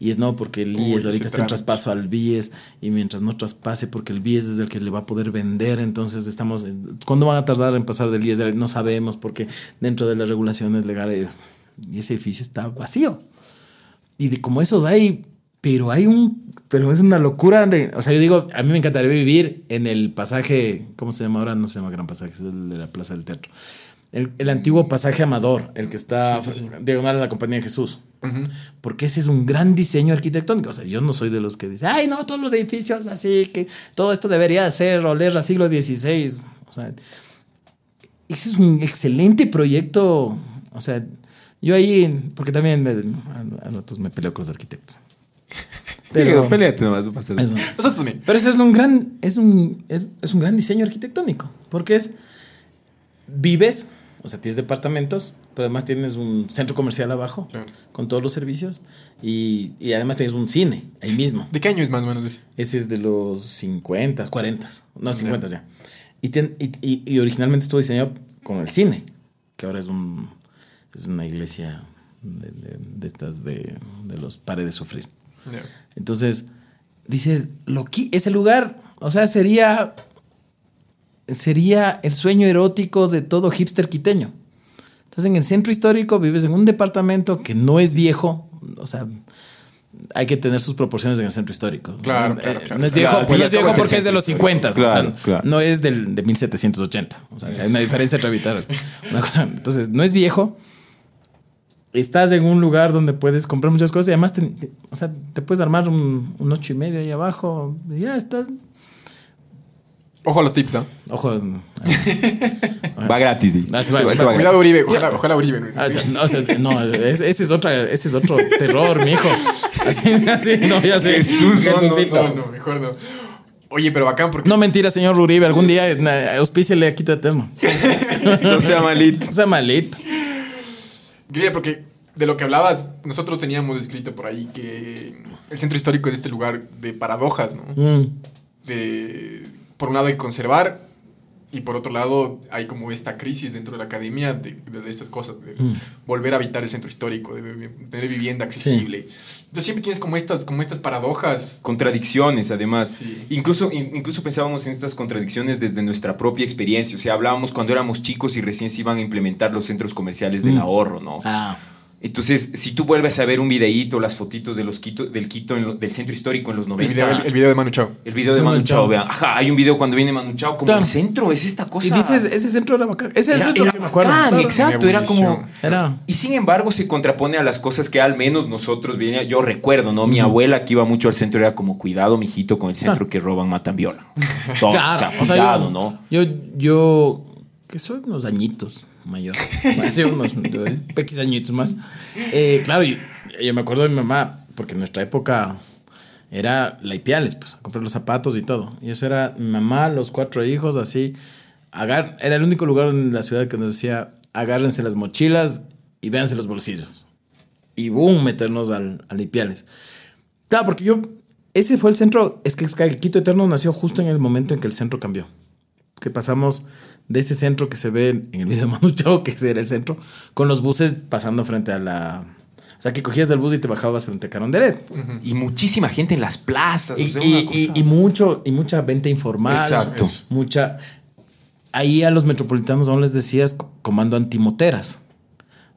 Y es no, porque el IES ahorita está en traspaso al BIES y mientras no traspase, porque el BIES es el que le va a poder vender, entonces estamos. ¿Cuándo van a tardar en pasar del IES? No sabemos, porque dentro de las regulaciones legales, y ese edificio está vacío. Y de como esos hay, pero hay un, pero es una locura de, o sea, yo digo, a mí me encantaría vivir en el pasaje, ¿cómo se llama ahora? No se llama Gran Pasaje, es el de la Plaza del Teatro. El, el antiguo pasaje Amador, el que está diagonal a la Compañía de Jesús. Porque ese es un gran diseño arquitectónico. O sea, yo no soy de los que dicen, ay, no, todos los edificios así, que todo esto debería ser oler a siglo XVI. O sea, ese es un excelente proyecto. O sea, yo ahí, porque también me- a, a ratos me peleo con los arquitectos. [laughs] Pero Pero, peleate nomás, no pasa nada. eso. Nosotros también. pero eso es un gran, es un, es, es un gran diseño arquitectónico. Porque es, vives, o sea, tienes departamentos, pero además tienes un centro comercial abajo Claro. con todos los servicios y, y además tienes un cine ahí mismo. ¿De qué año es más o menos? ese? Es de los 50, 40, no 50 ya. Y, y, y- originalmente estuvo diseñado con el cine, que ahora es, un, es una iglesia de, de- de estas de, de los pares de sufrir. Entonces, dices, lo ese lugar, o sea, sería, sería el sueño erótico de todo hipster quiteño. Estás en el centro histórico, vives en un departamento que no es viejo, o sea, hay que tener sus proporciones en el centro histórico. Claro, no, claro, Eh, claro. no es viejo, Claro, pues no es pues, viejo porque es es de los 50, Claro, o sea, no es del, de 1780. O sea, hay una diferencia entre habitar. una cosa. Entonces, no es viejo, estás en un lugar donde puedes comprar muchas cosas y además te, te- o sea, te puedes armar un, un ocho y medio ahí abajo y ya estás. Ojo a los tips, ¿ah? Ojo. Va gratis, di. Ah, sí, va- va- va. Cuidado, Uribe. Ojalá, ojalá Uribe. ¿no? ah, no, o sea, no, es- ese es otra, es otro terror, mi hijo. Así, así, no, ya sé. Jesús, no, no, Jesucito. No, no, mejor no. Oye, pero bacán porque. No mentira, señor Uribe, algún día eh, auspíciale a Quito Eterno. No sea malito. O sea, malito. Guille, porque de lo que hablabas, nosotros teníamos escrito por ahí que el centro histórico es este lugar de paradojas, ¿no? Mm. De, por un lado hay que conservar y por otro lado hay como esta crisis dentro de la academia de, de, de estas cosas, de volver a habitar el centro histórico, de, vi- tener vivienda accesible. Entonces siempre tienes como estas, como estas paradojas. Contradicciones, además. Sí. Incluso, in- incluso pensábamos en estas contradicciones desde nuestra propia experiencia. O sea, hablábamos cuando éramos chicos y recién se iban a implementar los centros comerciales del ahorro, ¿no? Ah. Entonces, si tú vuelves a ver un videíto, las fotitos de los Quito, del Quito, en lo- del centro histórico en los 90. El video, el, el video de Manu Chao. El video de Manu Manu Chao, vean. Ajá, hay un video cuando viene Manu Chao, como el centro es esta cosa. Y dices, ese centro era bacán. Ese es el Era- centro era que me acuerdo. bacán, claro. exacto, era como... Era. Y sin embargo se contrapone a las cosas que al menos nosotros venía, yo recuerdo, ¿no? Mi abuela que iba mucho al centro era como cuidado, mijito, con el centro que roban, matan, violan. [laughs] Todo, Claro, o sea, o sea, cuidado, yo, ¿no? Yo, yo, que soy unos añitos mayor. Así unos añitos más. Eh, claro, yo, me acuerdo de mi mamá, porque en nuestra época era la Ipiales, pues, a comprar los zapatos y todo. Y eso era mi mamá, los cuatro hijos, así. Era el único lugar en la ciudad que nos decía, agárrense las mochilas y véanse los bolsillos. Y boom, meternos al, al Ipiales. Claro, porque yo, ese fue el centro, es que Sky Quito Eterno nació justo en el momento en que el centro cambió. Que pasamos de ese centro que se ve en el video de Manu Chao, que era el centro, con los buses pasando frente a la... O sea, que cogías del bus y te bajabas frente a Carondelet. Y muchísima gente en las plazas. Y, o sea, y- una y- cosa- y mucho, y mucha venta informal. Exacto. Mucha... Ahí a los metropolitanos aún les decías comando antimoteras.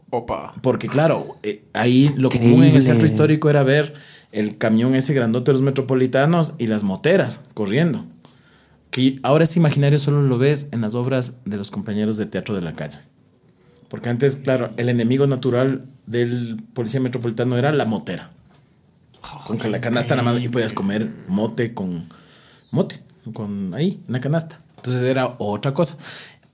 Opa. Porque claro, eh, ahí lo común en el centro histórico era ver el camión ese grandote de los metropolitanos y las moteras corriendo. Que ahora ese imaginario solo lo ves en las obras de los compañeros de teatro de la calle. Porque antes, claro, el enemigo natural del policía metropolitano era la motera. Con que la canasta en la mano y podías comer mote con mote, con ahí, en la canasta. Entonces era otra cosa.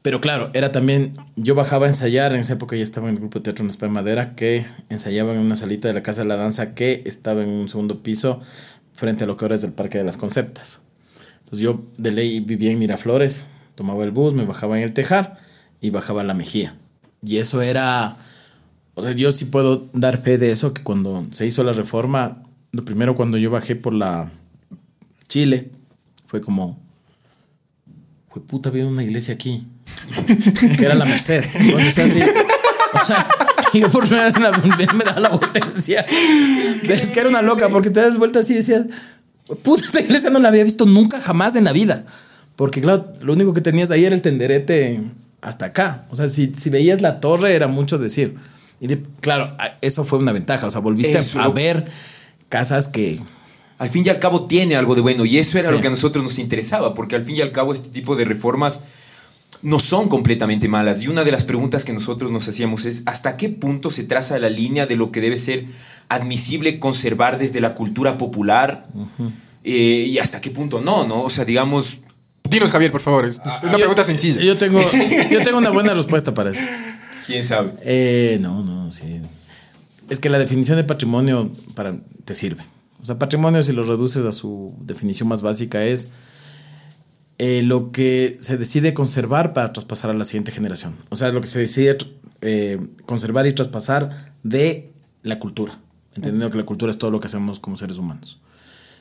Pero claro, era también, yo bajaba a ensayar, en esa época ya estaba en el grupo de teatro en de Madera, que ensayaba en una salita de la Casa de la Danza que estaba en un segundo piso frente a lo que ahora es el Parque de las Conceptas. Entonces yo de ley vivía en Miraflores, tomaba el bus, me bajaba en el Tejar y bajaba a la Mejía. Y eso era, o sea, yo sí puedo dar fe de eso, que cuando se hizo la reforma, lo primero cuando yo bajé por la Chile, fue como, fue puta, había una iglesia aquí, que era la Merced. Donde se así, o sea, [laughs] y yo por primera vez [laughs] me, daba la vuelta y decía, es que era una loca, porque te das vuelta así y decías, puta, esta iglesia no la había visto nunca jamás en la vida. Porque claro, lo único que tenías ahí era el tenderete hasta acá. O sea, si, si veías la torre era mucho decir. Y claro, eso fue una ventaja. O sea, volviste a ver casas que al fin y al cabo tiene algo de bueno y eso era lo que a nosotros nos interesaba, porque al fin y al cabo este tipo de reformas no son completamente malas y una de las preguntas que nosotros nos hacíamos es hasta qué punto se traza la línea de lo que debe ser admisible conservar desde la cultura popular eh, y hasta qué punto no, ¿no? O sea, digamos... Dinos, Javier, por favor. Es una pregunta sencilla. Yo tengo, [laughs] yo tengo una buena respuesta para eso. ¿Quién sabe? Eh, no, no, sí. Es que la definición de patrimonio para, te sirve. O sea, patrimonio, si lo reduces a su definición más básica, es eh, lo que se decide conservar para traspasar a la siguiente generación. O sea, lo que se decide eh, conservar y traspasar de la cultura. Entendiendo que la cultura es todo lo que hacemos como seres humanos.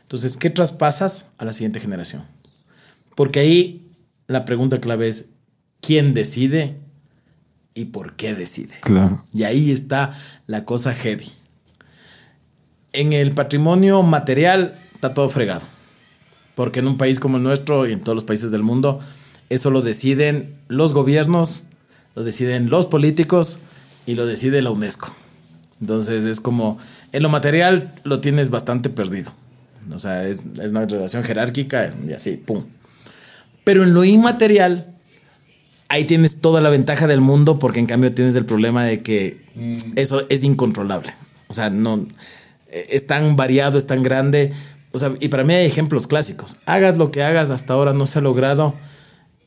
Entonces, ¿qué traspasas a la siguiente generación? Porque ahí la pregunta clave es, ¿quién decide y por qué decide? Claro. Y ahí está la cosa heavy en el patrimonio material está todo fregado. Porque en un país como el nuestro y en todos los países del mundo, eso lo deciden los gobiernos, lo deciden los políticos y lo decide la UNESCO. Entonces es como, en lo material lo tienes bastante perdido. O sea, es, una relación jerárquica y así, ¡pum! Pero en lo inmaterial, ahí tienes toda la ventaja del mundo porque en cambio tienes el problema de que mm. eso es incontrolable. O sea, no, es tan variado, es tan grande. O sea, y para mí hay ejemplos clásicos. Hagas lo que hagas, hasta ahora no se ha logrado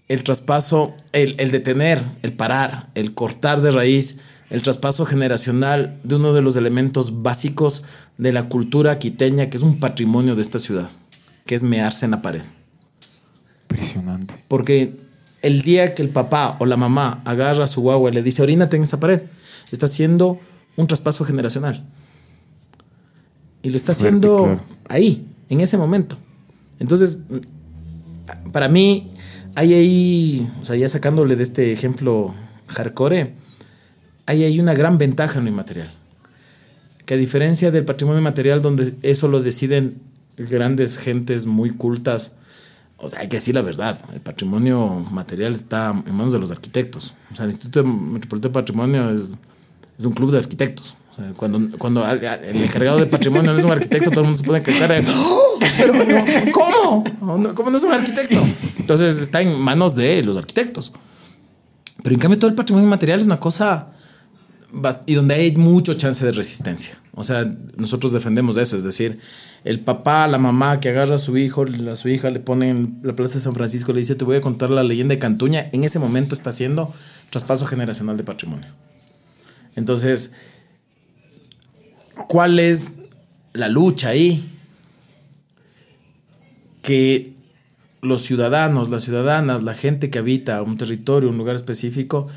el traspaso, el, el detener, el parar, el cortar de raíz, el traspaso generacional de uno de los elementos básicos de la cultura quiteña, que es un patrimonio de esta ciudad, que es mearse en la pared. Impresionante. Porque el día que el papá o la mamá agarra a su guagua y le dice, orínate en esa pared, está haciendo un traspaso generacional. Y lo está haciendo ahí, en ese momento. Entonces, para mí, hay ahí, o sea, ya sacándole de este ejemplo hardcore, hay ahí una gran ventaja en lo inmaterial. Que a diferencia del patrimonio inmaterial, donde eso lo deciden grandes gentes muy cultas, o sea, hay que decir la verdad, el patrimonio material está en manos de los arquitectos. O sea, el Instituto Metropolitano de Patrimonio es, es un club de arquitectos. Cuando, cuando el encargado de patrimonio no es un arquitecto, todo el mundo se puede quedar de, ¡Oh! pero ¿cómo? ¿Cómo no es un arquitecto? Entonces está en manos de los arquitectos. Pero en cambio todo el patrimonio material es una cosa y donde hay mucho chance de resistencia. O sea, nosotros defendemos eso, es decir, el papá, la mamá que agarra a su hijo, a su hija le pone en la plaza de San Francisco, le dice, te voy a contar la leyenda de Cantuña, en ese momento está haciendo traspaso generacional de patrimonio. Entonces, ¿Cuál es la lucha ahí? Que los ciudadanos, las ciudadanas, la gente que habita un territorio, un lugar específico,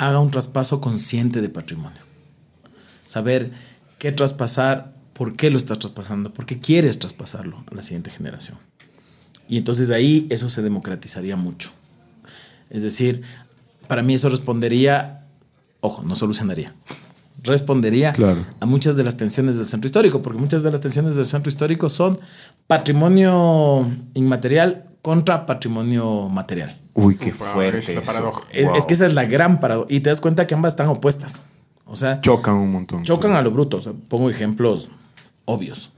haga un traspaso consciente de patrimonio. Saber qué traspasar, por qué lo estás traspasando, por qué quieres traspasarlo a la siguiente generación. Y entonces ahí eso se democratizaría mucho. Es decir, para mí eso respondería, ojo, no solucionaría, respondería a muchas de las tensiones del centro histórico, porque muchas de las tensiones del centro histórico son patrimonio inmaterial contra patrimonio material. Uy, qué fuerte. Es, es, que esa es la gran paradoja. Y te das cuenta que ambas están opuestas. O sea, chocan un montón. Chocan a lo bruto. pongo ejemplos obvios.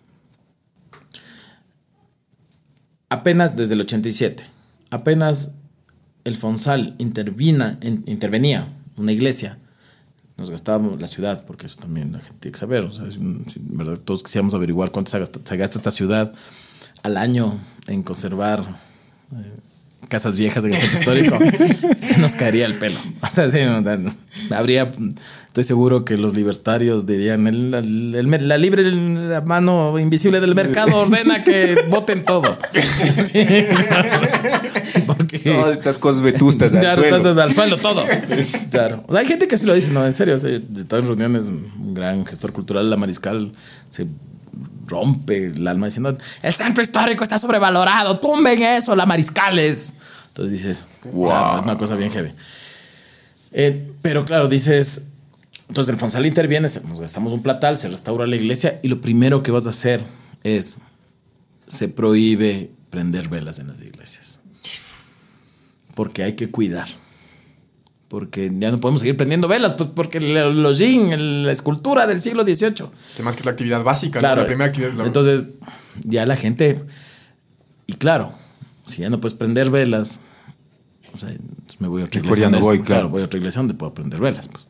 Apenas desde el 87 apenas el Fonsal intervina, in- intervenía, una iglesia, nos gastábamos la ciudad, porque eso también la gente tiene que saber. O sea, si, si, en verdad, todos quisiéramos averiguar cuánto se gasta, se gasta esta ciudad al año en conservar casas viejas en el centro histórico, [laughs] se nos caería el pelo. O sea, sí, o sea, no. habría, estoy seguro que los libertarios dirían, el- el- el- la libre la mano invisible del mercado ordena que voten todo. Sí. [laughs] Porque... Todas estas cosas vetustas. al Claro, suelo. estás al suelo todo. Claro. O sea, hay gente que sí lo dice, no, en serio. o sea, de todas reuniones, un gran gestor cultural, la Mariscal, se rompe el alma diciendo: el centro histórico está sobrevalorado, tumben eso, la Mariscales. Entonces dices: wow, es una cosa bien heavy. Eh, pero claro, dices. Entonces el Fonsal interviene, nos gastamos un platal, se restaura la iglesia y lo primero que vas a hacer es. Se prohíbe prender velas en las iglesias porque hay que cuidar. Porque ya no podemos seguir prendiendo velas, pues porque el el- la escultura del siglo XVIII. Además que es la actividad básica. La primera actividad es la Entonces, ya la gente. Y claro, si ya no puedes prender velas, o sea, me voy a otra iglesia. no voy, claro. voy a otra iglesia donde puedo prender velas. Pues.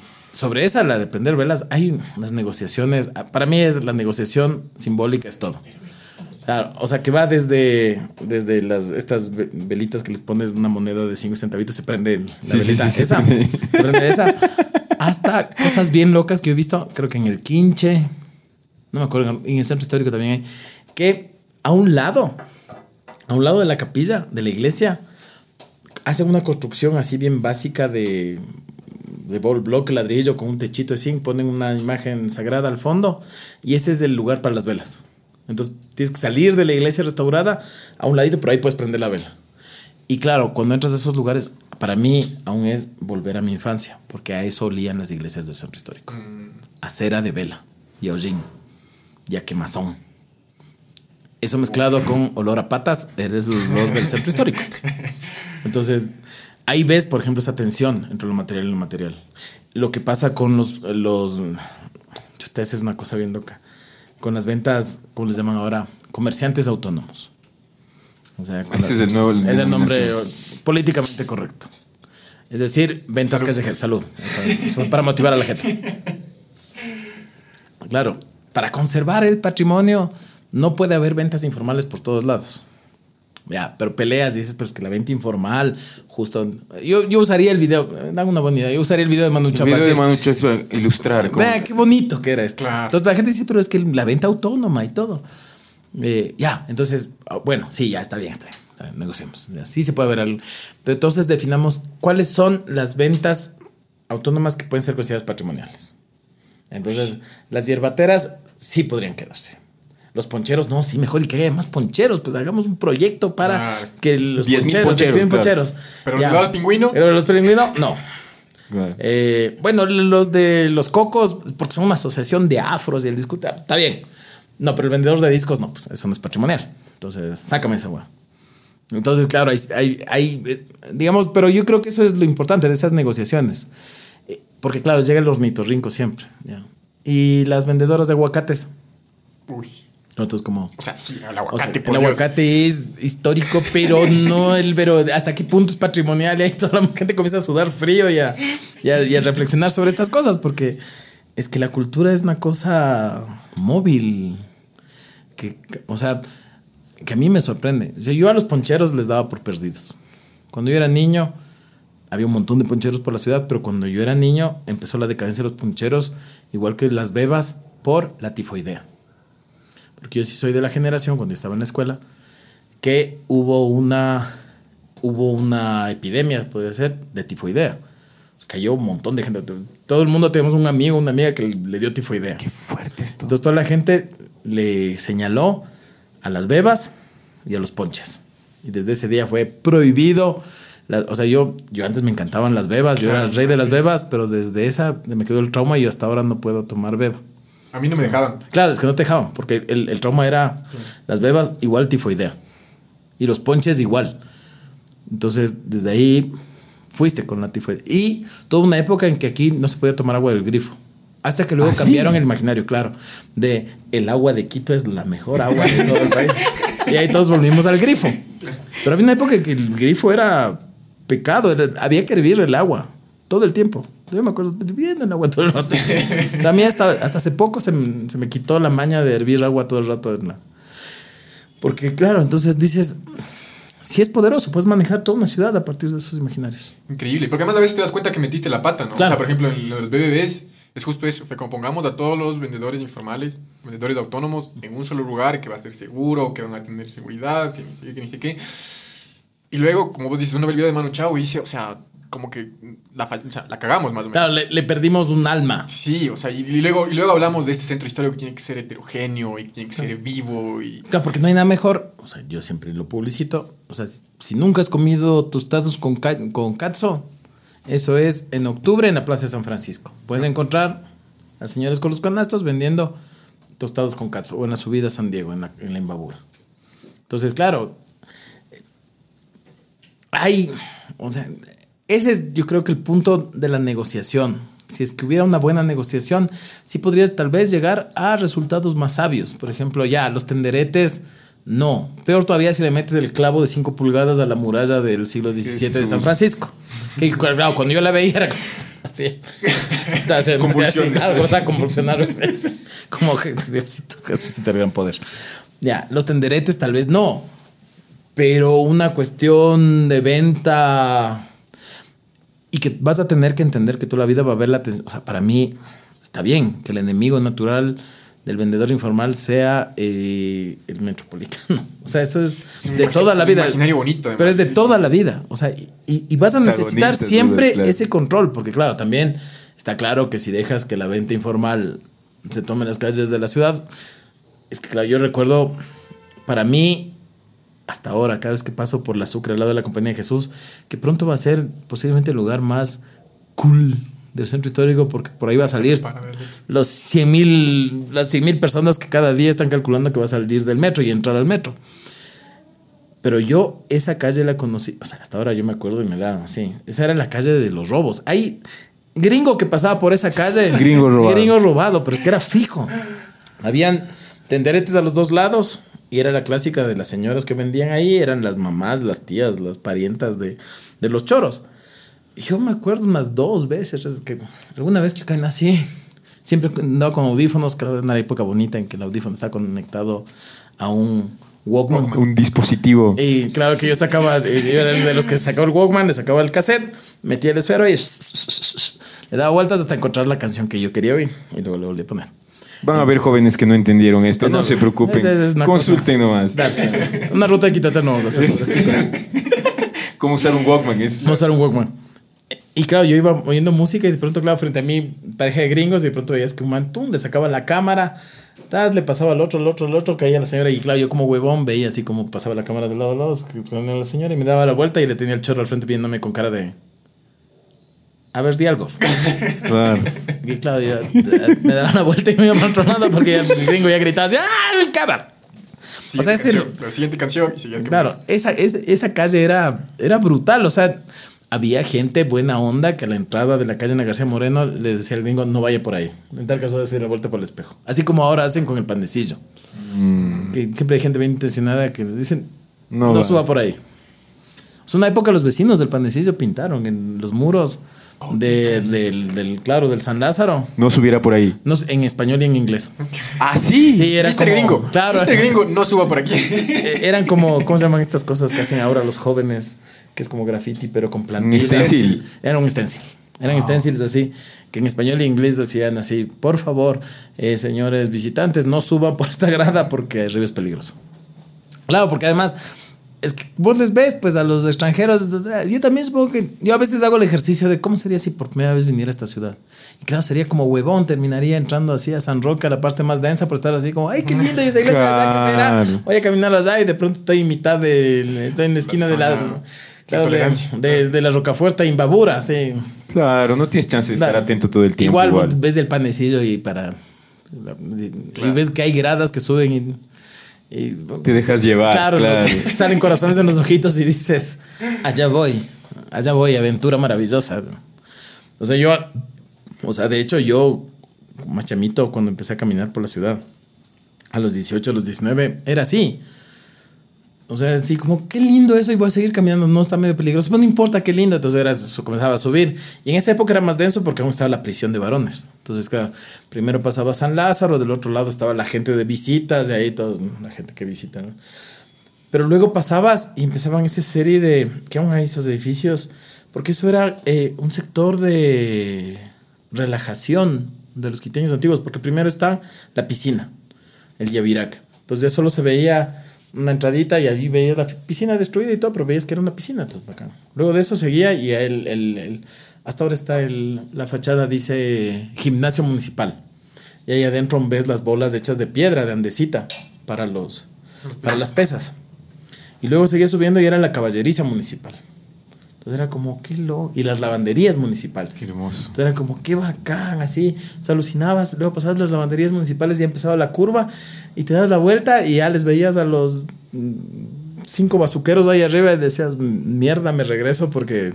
Sobre esa, la de prender velas, hay unas negociaciones. Para mí es la negociación simbólica, es todo. Claro, o sea, que va desde, desde las, estas ve- velitas que les pones una moneda de 5 centavitos, se prende la Sí, velita, sí, sí. esa, se prende esa, hasta cosas bien locas que he visto, creo que en el Quinche, no me acuerdo, en el centro histórico también hay, que a un lado, a un lado de la capilla, de la iglesia, hacen una construcción así bien básica de, de bol- bloque, ladrillo, con un techito así, ponen una imagen sagrada al fondo, y ese es el lugar para las velas. Entonces tienes que salir de la iglesia restaurada a un ladito, pero ahí puedes prender la vela. Y claro, cuando entras a esos lugares, para mí aún es volver a mi infancia, porque a eso olían las iglesias del centro histórico. A cera de vela y a hollín y a quemazón. Eso mezclado con olor a patas, eres el olor del centro histórico. [laughs] Entonces, ahí ves, por ejemplo, esa tensión entre lo material y lo material. Lo que pasa con los. los es una cosa bien loca. Con las ventas, ¿cómo les llaman ahora? Comerciantes autónomos. O sea, con Ese la- es el nuevo- Es el nombre políticamente correcto. Es decir, ventas callejeras. Salud. Eso- eso para motivar a la gente. Claro, para conservar el patrimonio no puede haber ventas informales por todos lados. Ya, pero peleas, dices, pues que la venta informal, justo. Yo, yo usaría el video, eh, dame una buena idea. Yo usaría el video de Manu El Chapa. video de Manu para ilustrar. cómo- Vea qué bonito que era esto. Claro. Entonces la gente dice, pero es que la venta autónoma y todo. Eh, ya, entonces, ah, bueno, sí, ya está bien, está bien. está bien, negociemos. Así se puede ver algo. Pero entonces definamos cuáles son las ventas autónomas que pueden ser consideradas patrimoniales. Entonces, las hierbateras sí podrían quedarse. Los poncheros, no, sí, mejor y que haya más poncheros. Pues hagamos un proyecto para Claro. que los 10,000 poncheros, poncheros, 10,000 claro. poncheros. Pero Ya. los pingüino. Pero los pingüinos, no. Claro. Eh, bueno, los de los cocos, porque son una asociación de afros y el disco, está bien. No, pero el vendedor de discos, no, pues eso no es patrimonial. Entonces, sácame esa weá. Entonces, claro, hay, hay, hay, eh, digamos, pero yo creo que eso es lo importante de estas negociaciones. Eh, Porque, claro, llegan los mitorrincos siempre. ¿ya? Y las vendedoras de aguacates. Uy. Entonces, como. O sea, sí, el O sea, aguacate, el aguacate es histórico, pero no [laughs] el, pero hasta qué punto es patrimonial y ahí toda la gente comienza a sudar frío y a, y a- y a reflexionar sobre estas cosas, porque es que la cultura es una cosa móvil, que, que- o sea, que a mí me sorprende. O sea, yo a los poncheros les daba por perdidos. Cuando yo era niño, había un montón de poncheros por la ciudad, pero cuando yo era niño empezó la decadencia de los poncheros, igual que las bebas, por la tifoidea porque yo sí soy de la generación cuando estaba en la escuela, que hubo una, hubo una epidemia, podría ser, de tifoidea. Cayó un montón de gente. Todo el mundo tenemos un amigo, una amiga que le dio tifoidea. Fuerte esto. Entonces toda la gente le señaló a las bebas y a los ponches. Y desde ese día fue prohibido. la- o sea, yo, yo antes me encantaban las bebas, yo era el rey de las bebas, pero desde esa me quedó el trauma y yo hasta ahora no puedo tomar beba. A mí no me dejaban. Claro, es que no te dejaban, porque el, el trauma era las bebas igual tifoidea. Y los ponches igual. Entonces, desde ahí fuiste con la tifoidea. Y toda una época en que aquí no se podía tomar agua del grifo. Hasta que luego ¿Ah, sí? cambiaron el imaginario, claro. De el agua de Quito es la mejor agua de todo el país. Y ahí todos volvimos al grifo. Pero había una época que el grifo era pecado, era- había que hervir el agua todo el tiempo. Yo me acuerdo hirviendo el agua todo el rato. [laughs] Mí hasta, hasta hace poco se, me- se me quitó la maña de hervir agua todo el rato. en la- Porque claro, entonces dices, si es poderoso, puedes manejar toda una ciudad a partir de esos imaginarios. Increíble, porque además a veces te das cuenta que metiste la pata, ¿no? Claro. O sea, por ejemplo, en los BBBs es justo eso, que como pongamos a todos los vendedores informales, vendedores autónomos en un solo lugar que va a ser seguro, que van a tener seguridad, que ni sé qué, que ni sé qué. Y luego, como vos dices, el video de Manu Chao y dice, o sea, como que la, o sea, la cagamos más o menos. Claro, le, le perdimos un alma. Sí, o sea, y, y luego, y luego hablamos de este centro histórico que tiene que ser heterogéneo y que tiene que ser vivo y... Claro, porque no hay nada mejor. O sea, yo siempre lo publicito. O sea, si nunca has comido tostados con, ca- con katsu, eso es en octubre en la Plaza de San Francisco. Puedes encontrar a señores con los canastos vendiendo tostados con katsu o en la subida a San Diego, en la, en la Imbabura. Entonces, claro, hay, o sea, ese es yo creo que el punto de la negociación. Si es que hubiera una buena negociación, sí podrías tal vez llegar a resultados más sabios. Por ejemplo, ya, los tenderetes, no. Peor todavía si le metes el clavo de 5 pulgadas a la muralla del siglo XVII de San Francisco. Y claro, cuando yo la veía era [laughs] así. Así, Convulsiones. así, Algo, o sea, convulsionar. [laughs] Como que Diosito, Jesucito, el gran poder. Ya, los tenderetes tal vez no. Pero una cuestión de venta y que vas a tener que entender que toda la vida va a haber la atención. O sea, para mí está bien que el enemigo natural del vendedor informal sea eh, el metropolitano. [laughs] O sea, eso es de toda la vida. imaginario bonito, además. Pero es de toda la vida. O sea, y, y vas a necesitar siempre claro. ese control, porque claro, también está claro que si dejas que la venta informal se tome en las calles de la ciudad, es que claro, yo recuerdo, para mí, hasta ahora, cada vez que paso por la Sucre al lado de la Compañía de Jesús, que pronto va a ser posiblemente el lugar más cool del centro histórico, porque por ahí va a salir los 100 mil, las 100 mil personas que cada día están calculando que va a salir del metro y entrar al metro. Pero yo esa calle la conocí, o sea, hasta ahora yo me acuerdo y me da así. Esa era la calle de los robos. Hay gringo que pasaba por esa calle. Gringo robado. Gringo robado, pero es que era fijo. Habían tenderetes a los dos lados y era la clásica de las señoras que vendían ahí, eran las mamás, las tías, las parientas de, de los choros. Y Yo me acuerdo unas dos veces es que alguna vez que caen así, siempre andaba con audífonos, claro, era una época bonita en que el audífono estaba conectado a un Walkman. Un dispositivo. Y claro que yo sacaba, yo era de los que sacaba el Walkman, le sacaba el cassette, metía el esfero y le daba vueltas hasta encontrar la canción que yo quería oír y luego le volví a poner. Van a haber jóvenes que no entendieron esto. No se preocupen. es Consulten cosa. nomás. Dale, una ruta de quítate no vamos a hacer. [laughs] Cómo usar un Walkman. Es usar un Walkman. Y claro, yo iba oyendo música y de pronto, claro, frente a mí, pareja de gringos, y de pronto veías que un man, tum, le sacaba la cámara, tas, le pasaba al otro, al otro, al otro, caía la señora, y claro, yo como huevón veía así como pasaba la cámara de lado a lado, ponía la señora, y me daba la vuelta y le tenía el chorro al frente viéndome con cara de. A ver, di algo. [laughs] claro. Y claro, ya, eh, me daba la vuelta y me iba lado porque el gringo ya gritaba así, ¡ah, el cámara! O sea, Siguiente es el- canción, la siguiente canción y siguiente Claro, esa, es- esa calle era, era brutal. O sea, había gente buena onda que a la entrada de la calle Ana García Moreno le decía al gringo, no vaya por ahí. En tal caso, de la vuelta por el espejo. Así como ahora hacen con el pandecillo. Que siempre hay gente bien intencionada que les dicen, No no, va". suba por ahí. Es una época los vecinos del pandecillo pintaron en los muros de- del, del, claro, del San Lázaro. No subiera por ahí. No, en español y en inglés. Ah, sí. Sí, era Mister como- Gringo. Claro. Mister Gringo, no suba por aquí. Eh, eran como, ¿cómo se llaman estas cosas que hacen ahora los jóvenes? Que es como graffiti, pero con plantillas. stencil. Era un stencil. Eran stencils así, que en español y inglés decían así, por favor, eh, señores visitantes, no suban por esta grada porque arriba es peligroso. Claro, porque además, es que vos les ves, pues a los extranjeros, yo también supongo que, yo a veces hago el ejercicio de cómo sería si por primera vez viniera a esta ciudad. Y claro, sería como huevón, terminaría entrando así a San Roque, a la parte más densa, por estar así como, ay, qué linda esa iglesia, allá, ¿qué será? Claro. Voy a caminar allá y de pronto estoy en mitad de, estoy en la esquina de la, claro, de, de, de la Rocafuerte, Imbabura, sí. Claro, no tienes chance de estar Claro. atento todo el tiempo. Igual, ves el panecillo y para. Y ves que hay gradas que suben y. y- Te dejas llevar, claro. ¿no? [laughs] salen corazones en los ojitos y dices, allá voy, allá voy, aventura maravillosa. O sea, yo, o sea, de hecho, yo, más chamito, cuando empecé a caminar por la ciudad, a los 18, a los 19, era así. O sea, así como, qué lindo eso y voy a seguir caminando. No está medio peligroso, pero no importa, qué lindo. Entonces era, eso comenzaba a subir. Y en esa época era más denso porque aún estaba la prisión de varones. Entonces, claro, primero pasaba San Lázaro, del otro lado estaba la gente de visitas, de ahí toda la gente que visita. Pero luego pasabas y empezaban esa serie de, ¿qué aún hay esos edificios? Porque eso era eh, un sector de relajación de los quiteños antiguos, porque primero está la piscina, el Yavirac. Entonces ya solo se veía una entradita y allí veías la piscina destruida y todo, pero veías que era una piscina. Entonces, bacán. Luego de eso seguía y el, el- el- hasta ahora está el, la fachada, dice gimnasio municipal. Y ahí adentro ves las bolas hechas de piedra, de andesita, para, los, para las pesas. Y luego seguía subiendo y era la caballeriza municipal. Entonces era como, qué lo Y las lavanderías municipales. hermoso. Entonces era como, qué bacán, así. O sea, alucinabas. Luego pasabas las lavanderías municipales y empezaba la curva. Y te das la vuelta y ya les veías a los mm, cinco bazuqueros ahí arriba y decías, mierda, me regreso porque.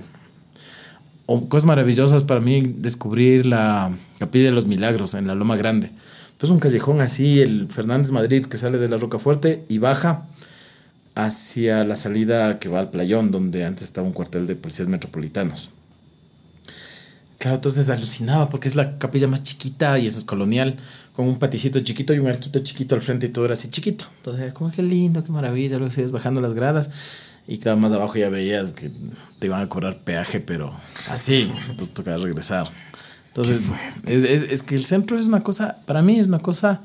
O cosas maravillosas para mí descubrir la Capilla de los Milagros en la Loma Grande. Pues un callejón así, el Fernández Madrid que sale de la Roca Fuerte y baja hacia la salida que va al playón, donde antes estaba un cuartel de policías metropolitanos. Claro, entonces alucinaba porque es la capilla más chiquita y eso es colonial, con un paticito chiquito y un arquito chiquito al frente y todo era así chiquito. Entonces, como qué lindo, qué maravilla, luego sigues bajando las gradas y cada más abajo ya veías que te iban a cobrar peaje, pero así, tú tocaba regresar. Entonces, es, es, es que el centro es una cosa, para mí es una cosa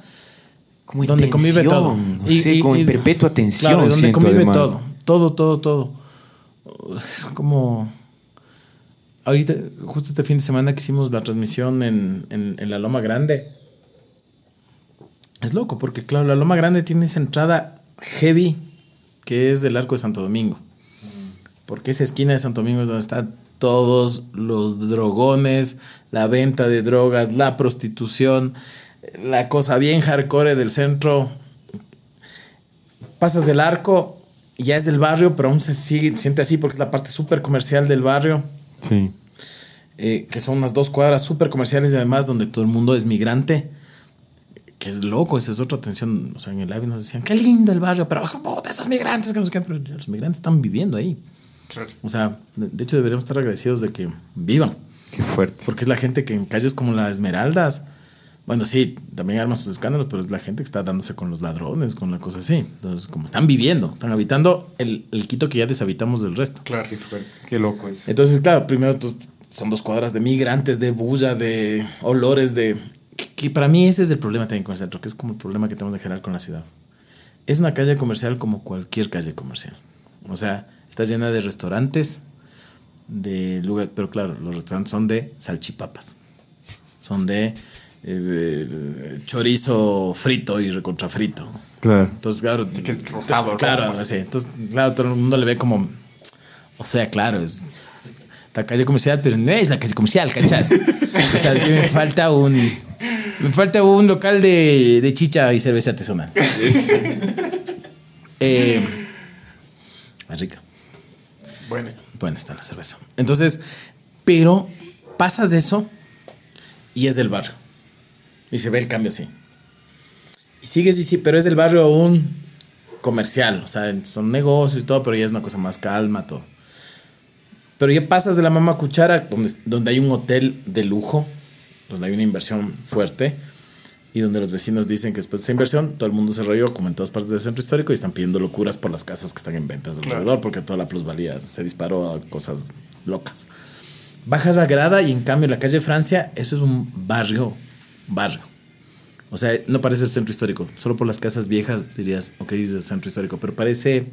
Como donde convive todo. no sé, como en perpetua tensión, Claro, y donde convive además. todo. Todo, todo, todo. Es como. Ahorita, justo este fin de semana que hicimos la transmisión en, en, en la Loma Grande. Es loco, porque claro, la Loma Grande tiene esa entrada heavy que es del arco de Santo Domingo. Porque esa esquina de Santo Domingo es donde están todos los drogones, la venta de drogas, la prostitución, la cosa bien hardcore del centro. Pasas del arco, ya es del barrio, pero aún se sigue, siente así porque es la parte súper comercial del barrio, Sí. eh, que son unas dos cuadras súper comerciales y además donde todo el mundo es migrante. Que es loco, esa es otra atención. O sea, en el live nos decían, qué lindo el barrio, pero [laughs] puta, estos migrantes, que no sé qué", pero los migrantes están viviendo ahí. O sea, de, de hecho deberíamos estar agradecidos de que vivan. Qué fuerte. Porque es la gente que en calles como la Esmeraldas, bueno, sí, también arma sus escándalos, pero es la gente que está dándose con los ladrones, con la cosa así. Entonces, como están viviendo, están habitando el, el Quito que ya deshabitamos del resto. Claro. Qué fuerte. Qué loco eso. Entonces, claro, primero son dos cuadras de migrantes, de bulla, de olores, de... Que, que para mí ese es el problema también con el centro, que es como el problema que tenemos en general con la ciudad. Es una calle comercial como cualquier calle comercial. O sea, está llena de restaurantes, de lugar, pero claro, los restaurantes son de salchipapas. Son de eh, chorizo frito y recontrafrito. Claro. Entonces, claro. que es rosado, Claro, rojo. así. Entonces, claro, todo el mundo le ve como. O sea, claro, es la calle comercial, pero no es la calle comercial, ¿cachas? o sea, que me falta un. Me falta un local de, de chicha y cerveza artesanal. [laughs] eh, más rica. Bueno, Buena está la cerveza. Entonces, pero pasas de eso y es del barrio. Y se ve el cambio así. Y sigues y sí, pero es del barrio aún comercial. O sea, son negocios y todo, pero ya es una cosa más calma, todo. Pero ya pasas de la mamá cuchara, donde, donde hay un hotel de lujo, donde hay una inversión fuerte, y donde los vecinos dicen que después de esa inversión, todo el mundo se rayó, como en todas partes del centro histórico, y están pidiendo locuras por las casas que están en ventas alrededor, porque toda la plusvalía se disparó a cosas locas. Bajas la grada y en cambio la calle Francia, eso es un barrio, barrio. O sea, no parece el centro histórico. Solo por las casas viejas dirías, ok, es el centro histórico, pero parece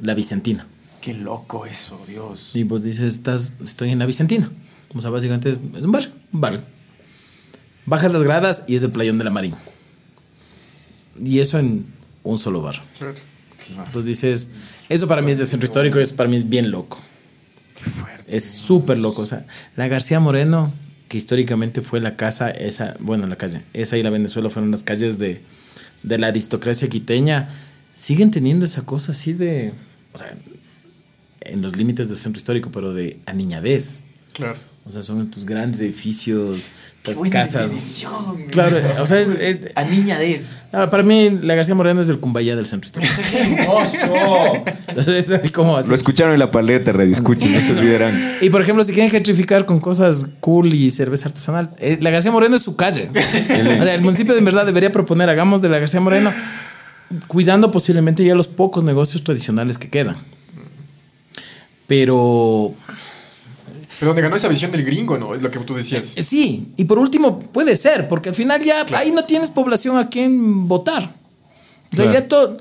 la Vicentina. Qué loco eso, Dios. Y vos dices, estás, estoy en la Vicentina. O sea, básicamente es, es un barrio, un barrio. Bajas las gradas y es el playón de la Marín. Y eso en un solo barrio. Entonces dices, eso para mí es del centro histórico y eso para mí es bien loco. Es súper loco. O sea, la García Moreno, que históricamente fue la casa, esa, bueno, la calle, esa y la Venezuela fueron las calles de, de la aristocracia quiteña, siguen teniendo esa cosa así de, o sea, en los límites del centro histórico, pero de aniñadez. claro. O sea, son estos grandes edificios, Buena casas. definición. Claro, o sea, es, es- A niña ah, para mí la García Moreno es el Cumbayá del centro histórico. [laughs] ¡Qué hermoso! Entonces, es así como así. Lo escucharon en la paleta, radio escuchen, no se olvidarán. Y por ejemplo, si quieren gentrificar con cosas cool y cerveza artesanal, eh, la García Moreno es su calle. [laughs] o sea, el municipio de verdad debería proponer, hagamos de la García Moreno, cuidando posiblemente ya los pocos negocios tradicionales que quedan. Pero Pero donde ganó esa visión del gringo, ¿no? Es lo que tú decías. eh, sí, y por último, puede ser, porque al final ya ahí no tienes población a quien votar. O sea, Claro. ya to-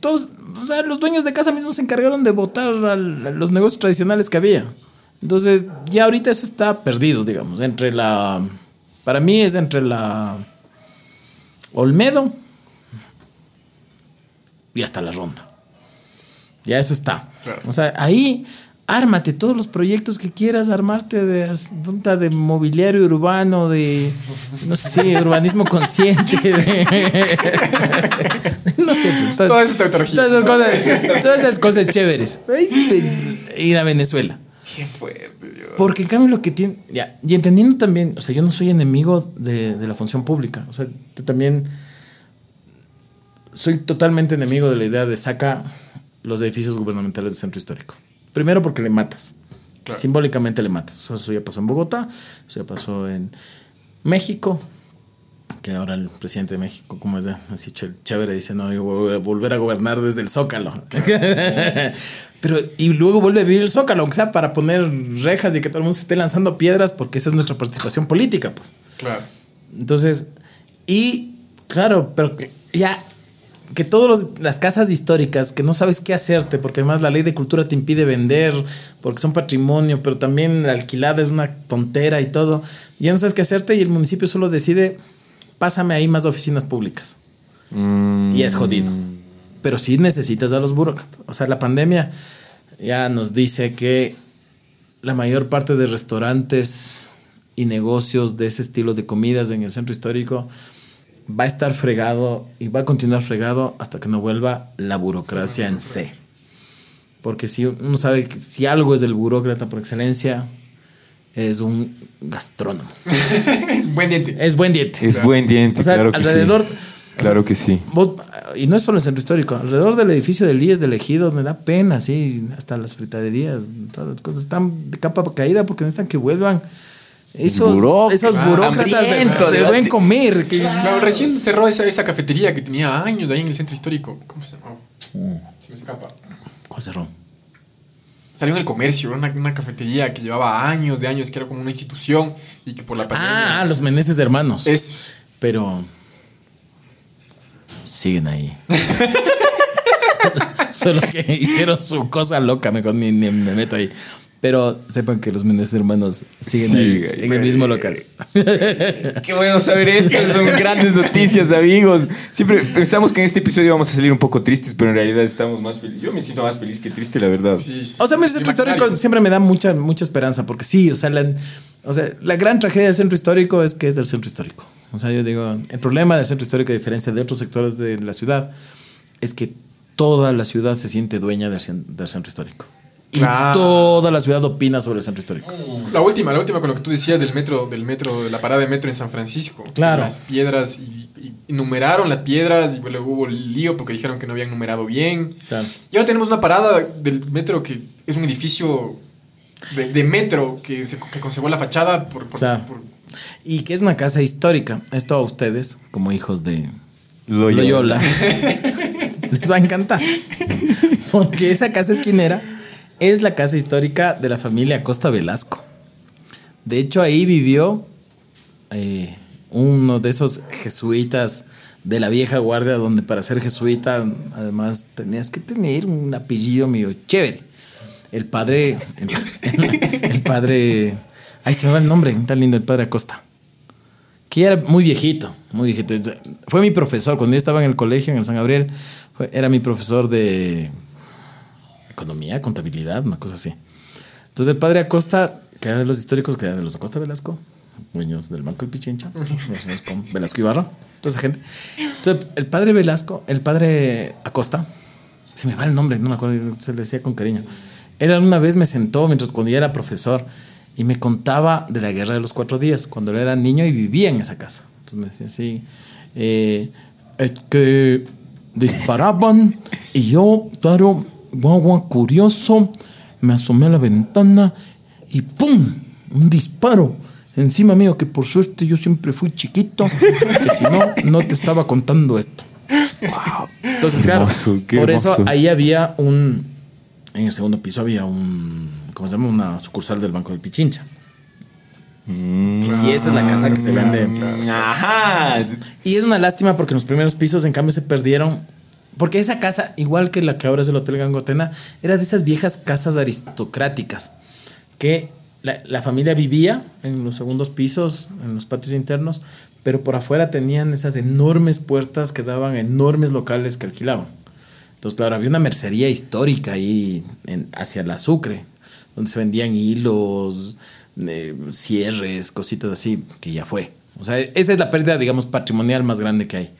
todos, o sea, los dueños de casa mismos se encargaron de votar al- a los negocios tradicionales que había. Entonces, ya ahorita eso está perdido, digamos, entre la. Para mí es entre la. Olmedo y hasta la ronda. Ya eso está. Claro. O sea, ahí ármate todos los proyectos que quieras armarte de punta de mobiliario urbano, de no sé, [laughs] urbanismo consciente, de, [laughs] no sé, pues, to- Toda esa tautología. todas esas cosas, todas esas cosas chéveres. Ir a Venezuela. ¡Qué fuerte, Dios! Porque en cambio lo que tiene. Ya, y entendiendo también, o sea, yo no soy enemigo de, de la función pública. O sea, yo también soy totalmente enemigo de la idea de saca los edificios gubernamentales del centro histórico. Primero porque le matas. Claro. Simbólicamente le matas. O sea, eso ya pasó en Bogotá, eso ya pasó en México. Que ahora el presidente de México, como es así ch- chévere, dice, no, yo voy a volver a gobernar desde el Zócalo. [laughs] Pero, y luego vuelve a vivir el Zócalo, aunque sea para poner rejas y que todo el mundo se esté lanzando piedras, porque esa es nuestra participación política, pues. Claro. Entonces, y claro, pero que ya que todas las casas históricas que no sabes qué hacerte, porque además la ley de cultura te impide vender, porque son patrimonio, pero también la alquilada es una tontera y todo, ya no sabes qué hacerte y el municipio solo decide, pásame ahí más oficinas públicas. Y es jodido. Pero sí necesitas a los burócratas. O sea, la pandemia ya nos dice que la mayor parte de restaurantes y negocios de ese estilo de comidas en el centro histórico va a estar fregado y va a continuar fregado hasta que no vuelva la burocracia en C. Porque si uno sabe que si algo es del burócrata por excelencia, es un gastrónomo. [laughs] es buen diente. Es buen diente. Es buen diente, O sea, claro que alrededor- sí. Claro que sí. Vos- y no es solo el centro histórico, alrededor del edificio del IES del Ejido me da pena, sí, hasta las fritaderías, todas las cosas están de capa caída porque necesitan que vuelvan esos, Burócratas. esos burócratas de, de buen comer. Que, Claro, recién cerró esa, esa cafetería que tenía años ahí en el centro histórico. ¿Cómo se llama? Se me escapa. ¿Cuál cerró? Salió en el comercio, una, una cafetería que llevaba años de años, que era como una institución y que por la pandemia. Ah, los Meneses hermanos. es. Pero siguen ahí. [laughs] [laughs] Solo que hicieron su cosa loca, mejor ni, ni me meto ahí. Pero sepan que los Meneses hermanos siguen Sigue ahí, en el mismo local. Qué bueno saber esto, son grandes noticias, amigos. Siempre pensamos que en este episodio vamos a salir un poco tristes, pero en realidad estamos más felices. Yo me siento más feliz que triste, la verdad. sí, sí, O sea, mi el centro histórico siempre me da mucha, mucha esperanza, porque sí, o sea, la, o sea, la gran tragedia del centro histórico es que es del centro histórico. O sea, yo digo, el problema del centro histórico, a diferencia de otros sectores de la ciudad, es que toda la ciudad se siente dueña del, del centro histórico. Y toda la ciudad opina sobre el centro histórico. La última, la última con lo que tú decías del metro, del metro, de la parada de metro en San Francisco. Claro. Las piedras y, y- y numeraron las piedras y luego hubo lío porque dijeron que no habían numerado bien. Claro. Y ahora tenemos una parada del metro que es un edificio de, de metro que, se, que conservó la fachada por, por- Claro. por- Y que es una casa histórica. Esto a ustedes, como hijos de Loyola. Loyola, [laughs] les va a encantar. Porque esa casa esquinera es la casa histórica de la familia Costa Velasco. De hecho, ahí vivió eh, uno de esos jesuitas de la vieja guardia, donde para ser jesuita, además, tenías que tener un apellido medio chévere. El padre. [laughs] El, padre. Ay, se me va el nombre, tan lindo, el padre Acosta. Que era muy viejito, muy viejito. Fue mi profesor, cuando yo estaba en el colegio, en el San Gabriel, fue- era mi profesor de economía, contabilidad, una cosa así. Entonces el padre Acosta, que era de los históricos, que era de los Acosta Velasco, dueños del Banco del Pichincha, [laughs] con Velasco Ibarra, toda esa gente. Entonces el padre Velasco, el padre Acosta, se me va el nombre, no me acuerdo, se le decía con cariño. Él una vez me sentó mientras cuando yo era profesor y me contaba de la guerra de los cuatro días, cuando él era niño y vivía en esa casa. Entonces me decía así, eh, es que disparaban y yo, claro, guagua curioso, me asomé a la ventana y ¡pum! Un disparo encima mío, que por suerte yo siempre fui chiquito, que si no, no te estaba contando esto. Entonces, claro, hermoso, por eso ahí había un, en el segundo piso había un, ¿cómo se llama? Una sucursal del Banco del Pichincha. Y esa es la casa que se vende. Ajá. Y es una lástima porque en los primeros pisos, en cambio, se perdieron. Porque esa casa, igual que la que ahora es el Hotel Gangotena, era de esas viejas casas aristocráticas que la, la familia vivía en los segundos pisos, en los patios internos, pero por afuera tenían esas enormes puertas que daban enormes locales que alquilaban. Entonces, claro, había una mercería histórica ahí en- hacia la Sucre, donde se vendían hilos, eh, cierres, cositas así, que ya fue. O sea, esa es la pérdida, digamos, patrimonial más grande que hay.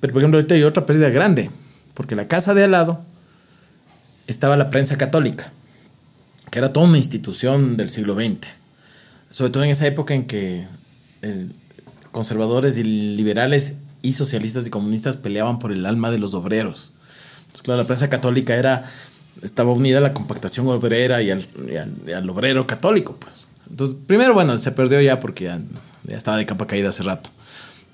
Pero, por ejemplo, ahorita hay otra pérdida grande, porque la casa de al lado estaba la prensa católica, que era toda una institución del siglo XX. Sobre todo en esa época en que eh, conservadores y liberales y socialistas y comunistas peleaban por el alma de los obreros. Entonces, claro, la prensa católica era, estaba unida a la compactación obrera y al, obrero católico, pues. Entonces, primero, bueno, se perdió ya porque ya, ya estaba de capa caída hace rato.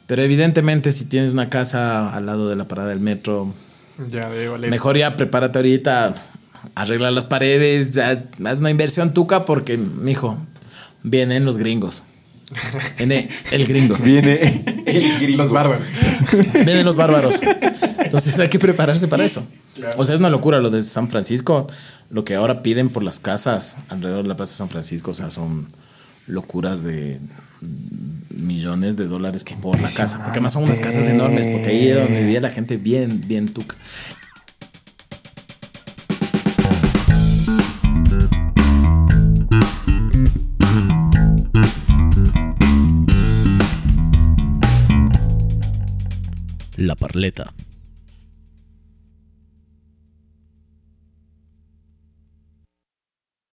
Pero evidentemente, si tienes una casa al lado de la parada del metro, Ya. Mejor ya prepárate ahorita, arregla las paredes, ya, haz una inversión tuca porque, mijo, vienen los gringos. Viene el gringo. [laughs] Viene el gringo. Los bárbaros. Vienen los bárbaros. Entonces hay que prepararse para eso. O sea, es una locura lo de San Francisco. Lo que ahora piden por las casas alrededor de la Plaza de San Francisco, o sea, son locuras de millones de dólares por la casa. Porque además son unas casas enormes, porque ahí es donde vivía la gente bien, bien tuca. La Parleta.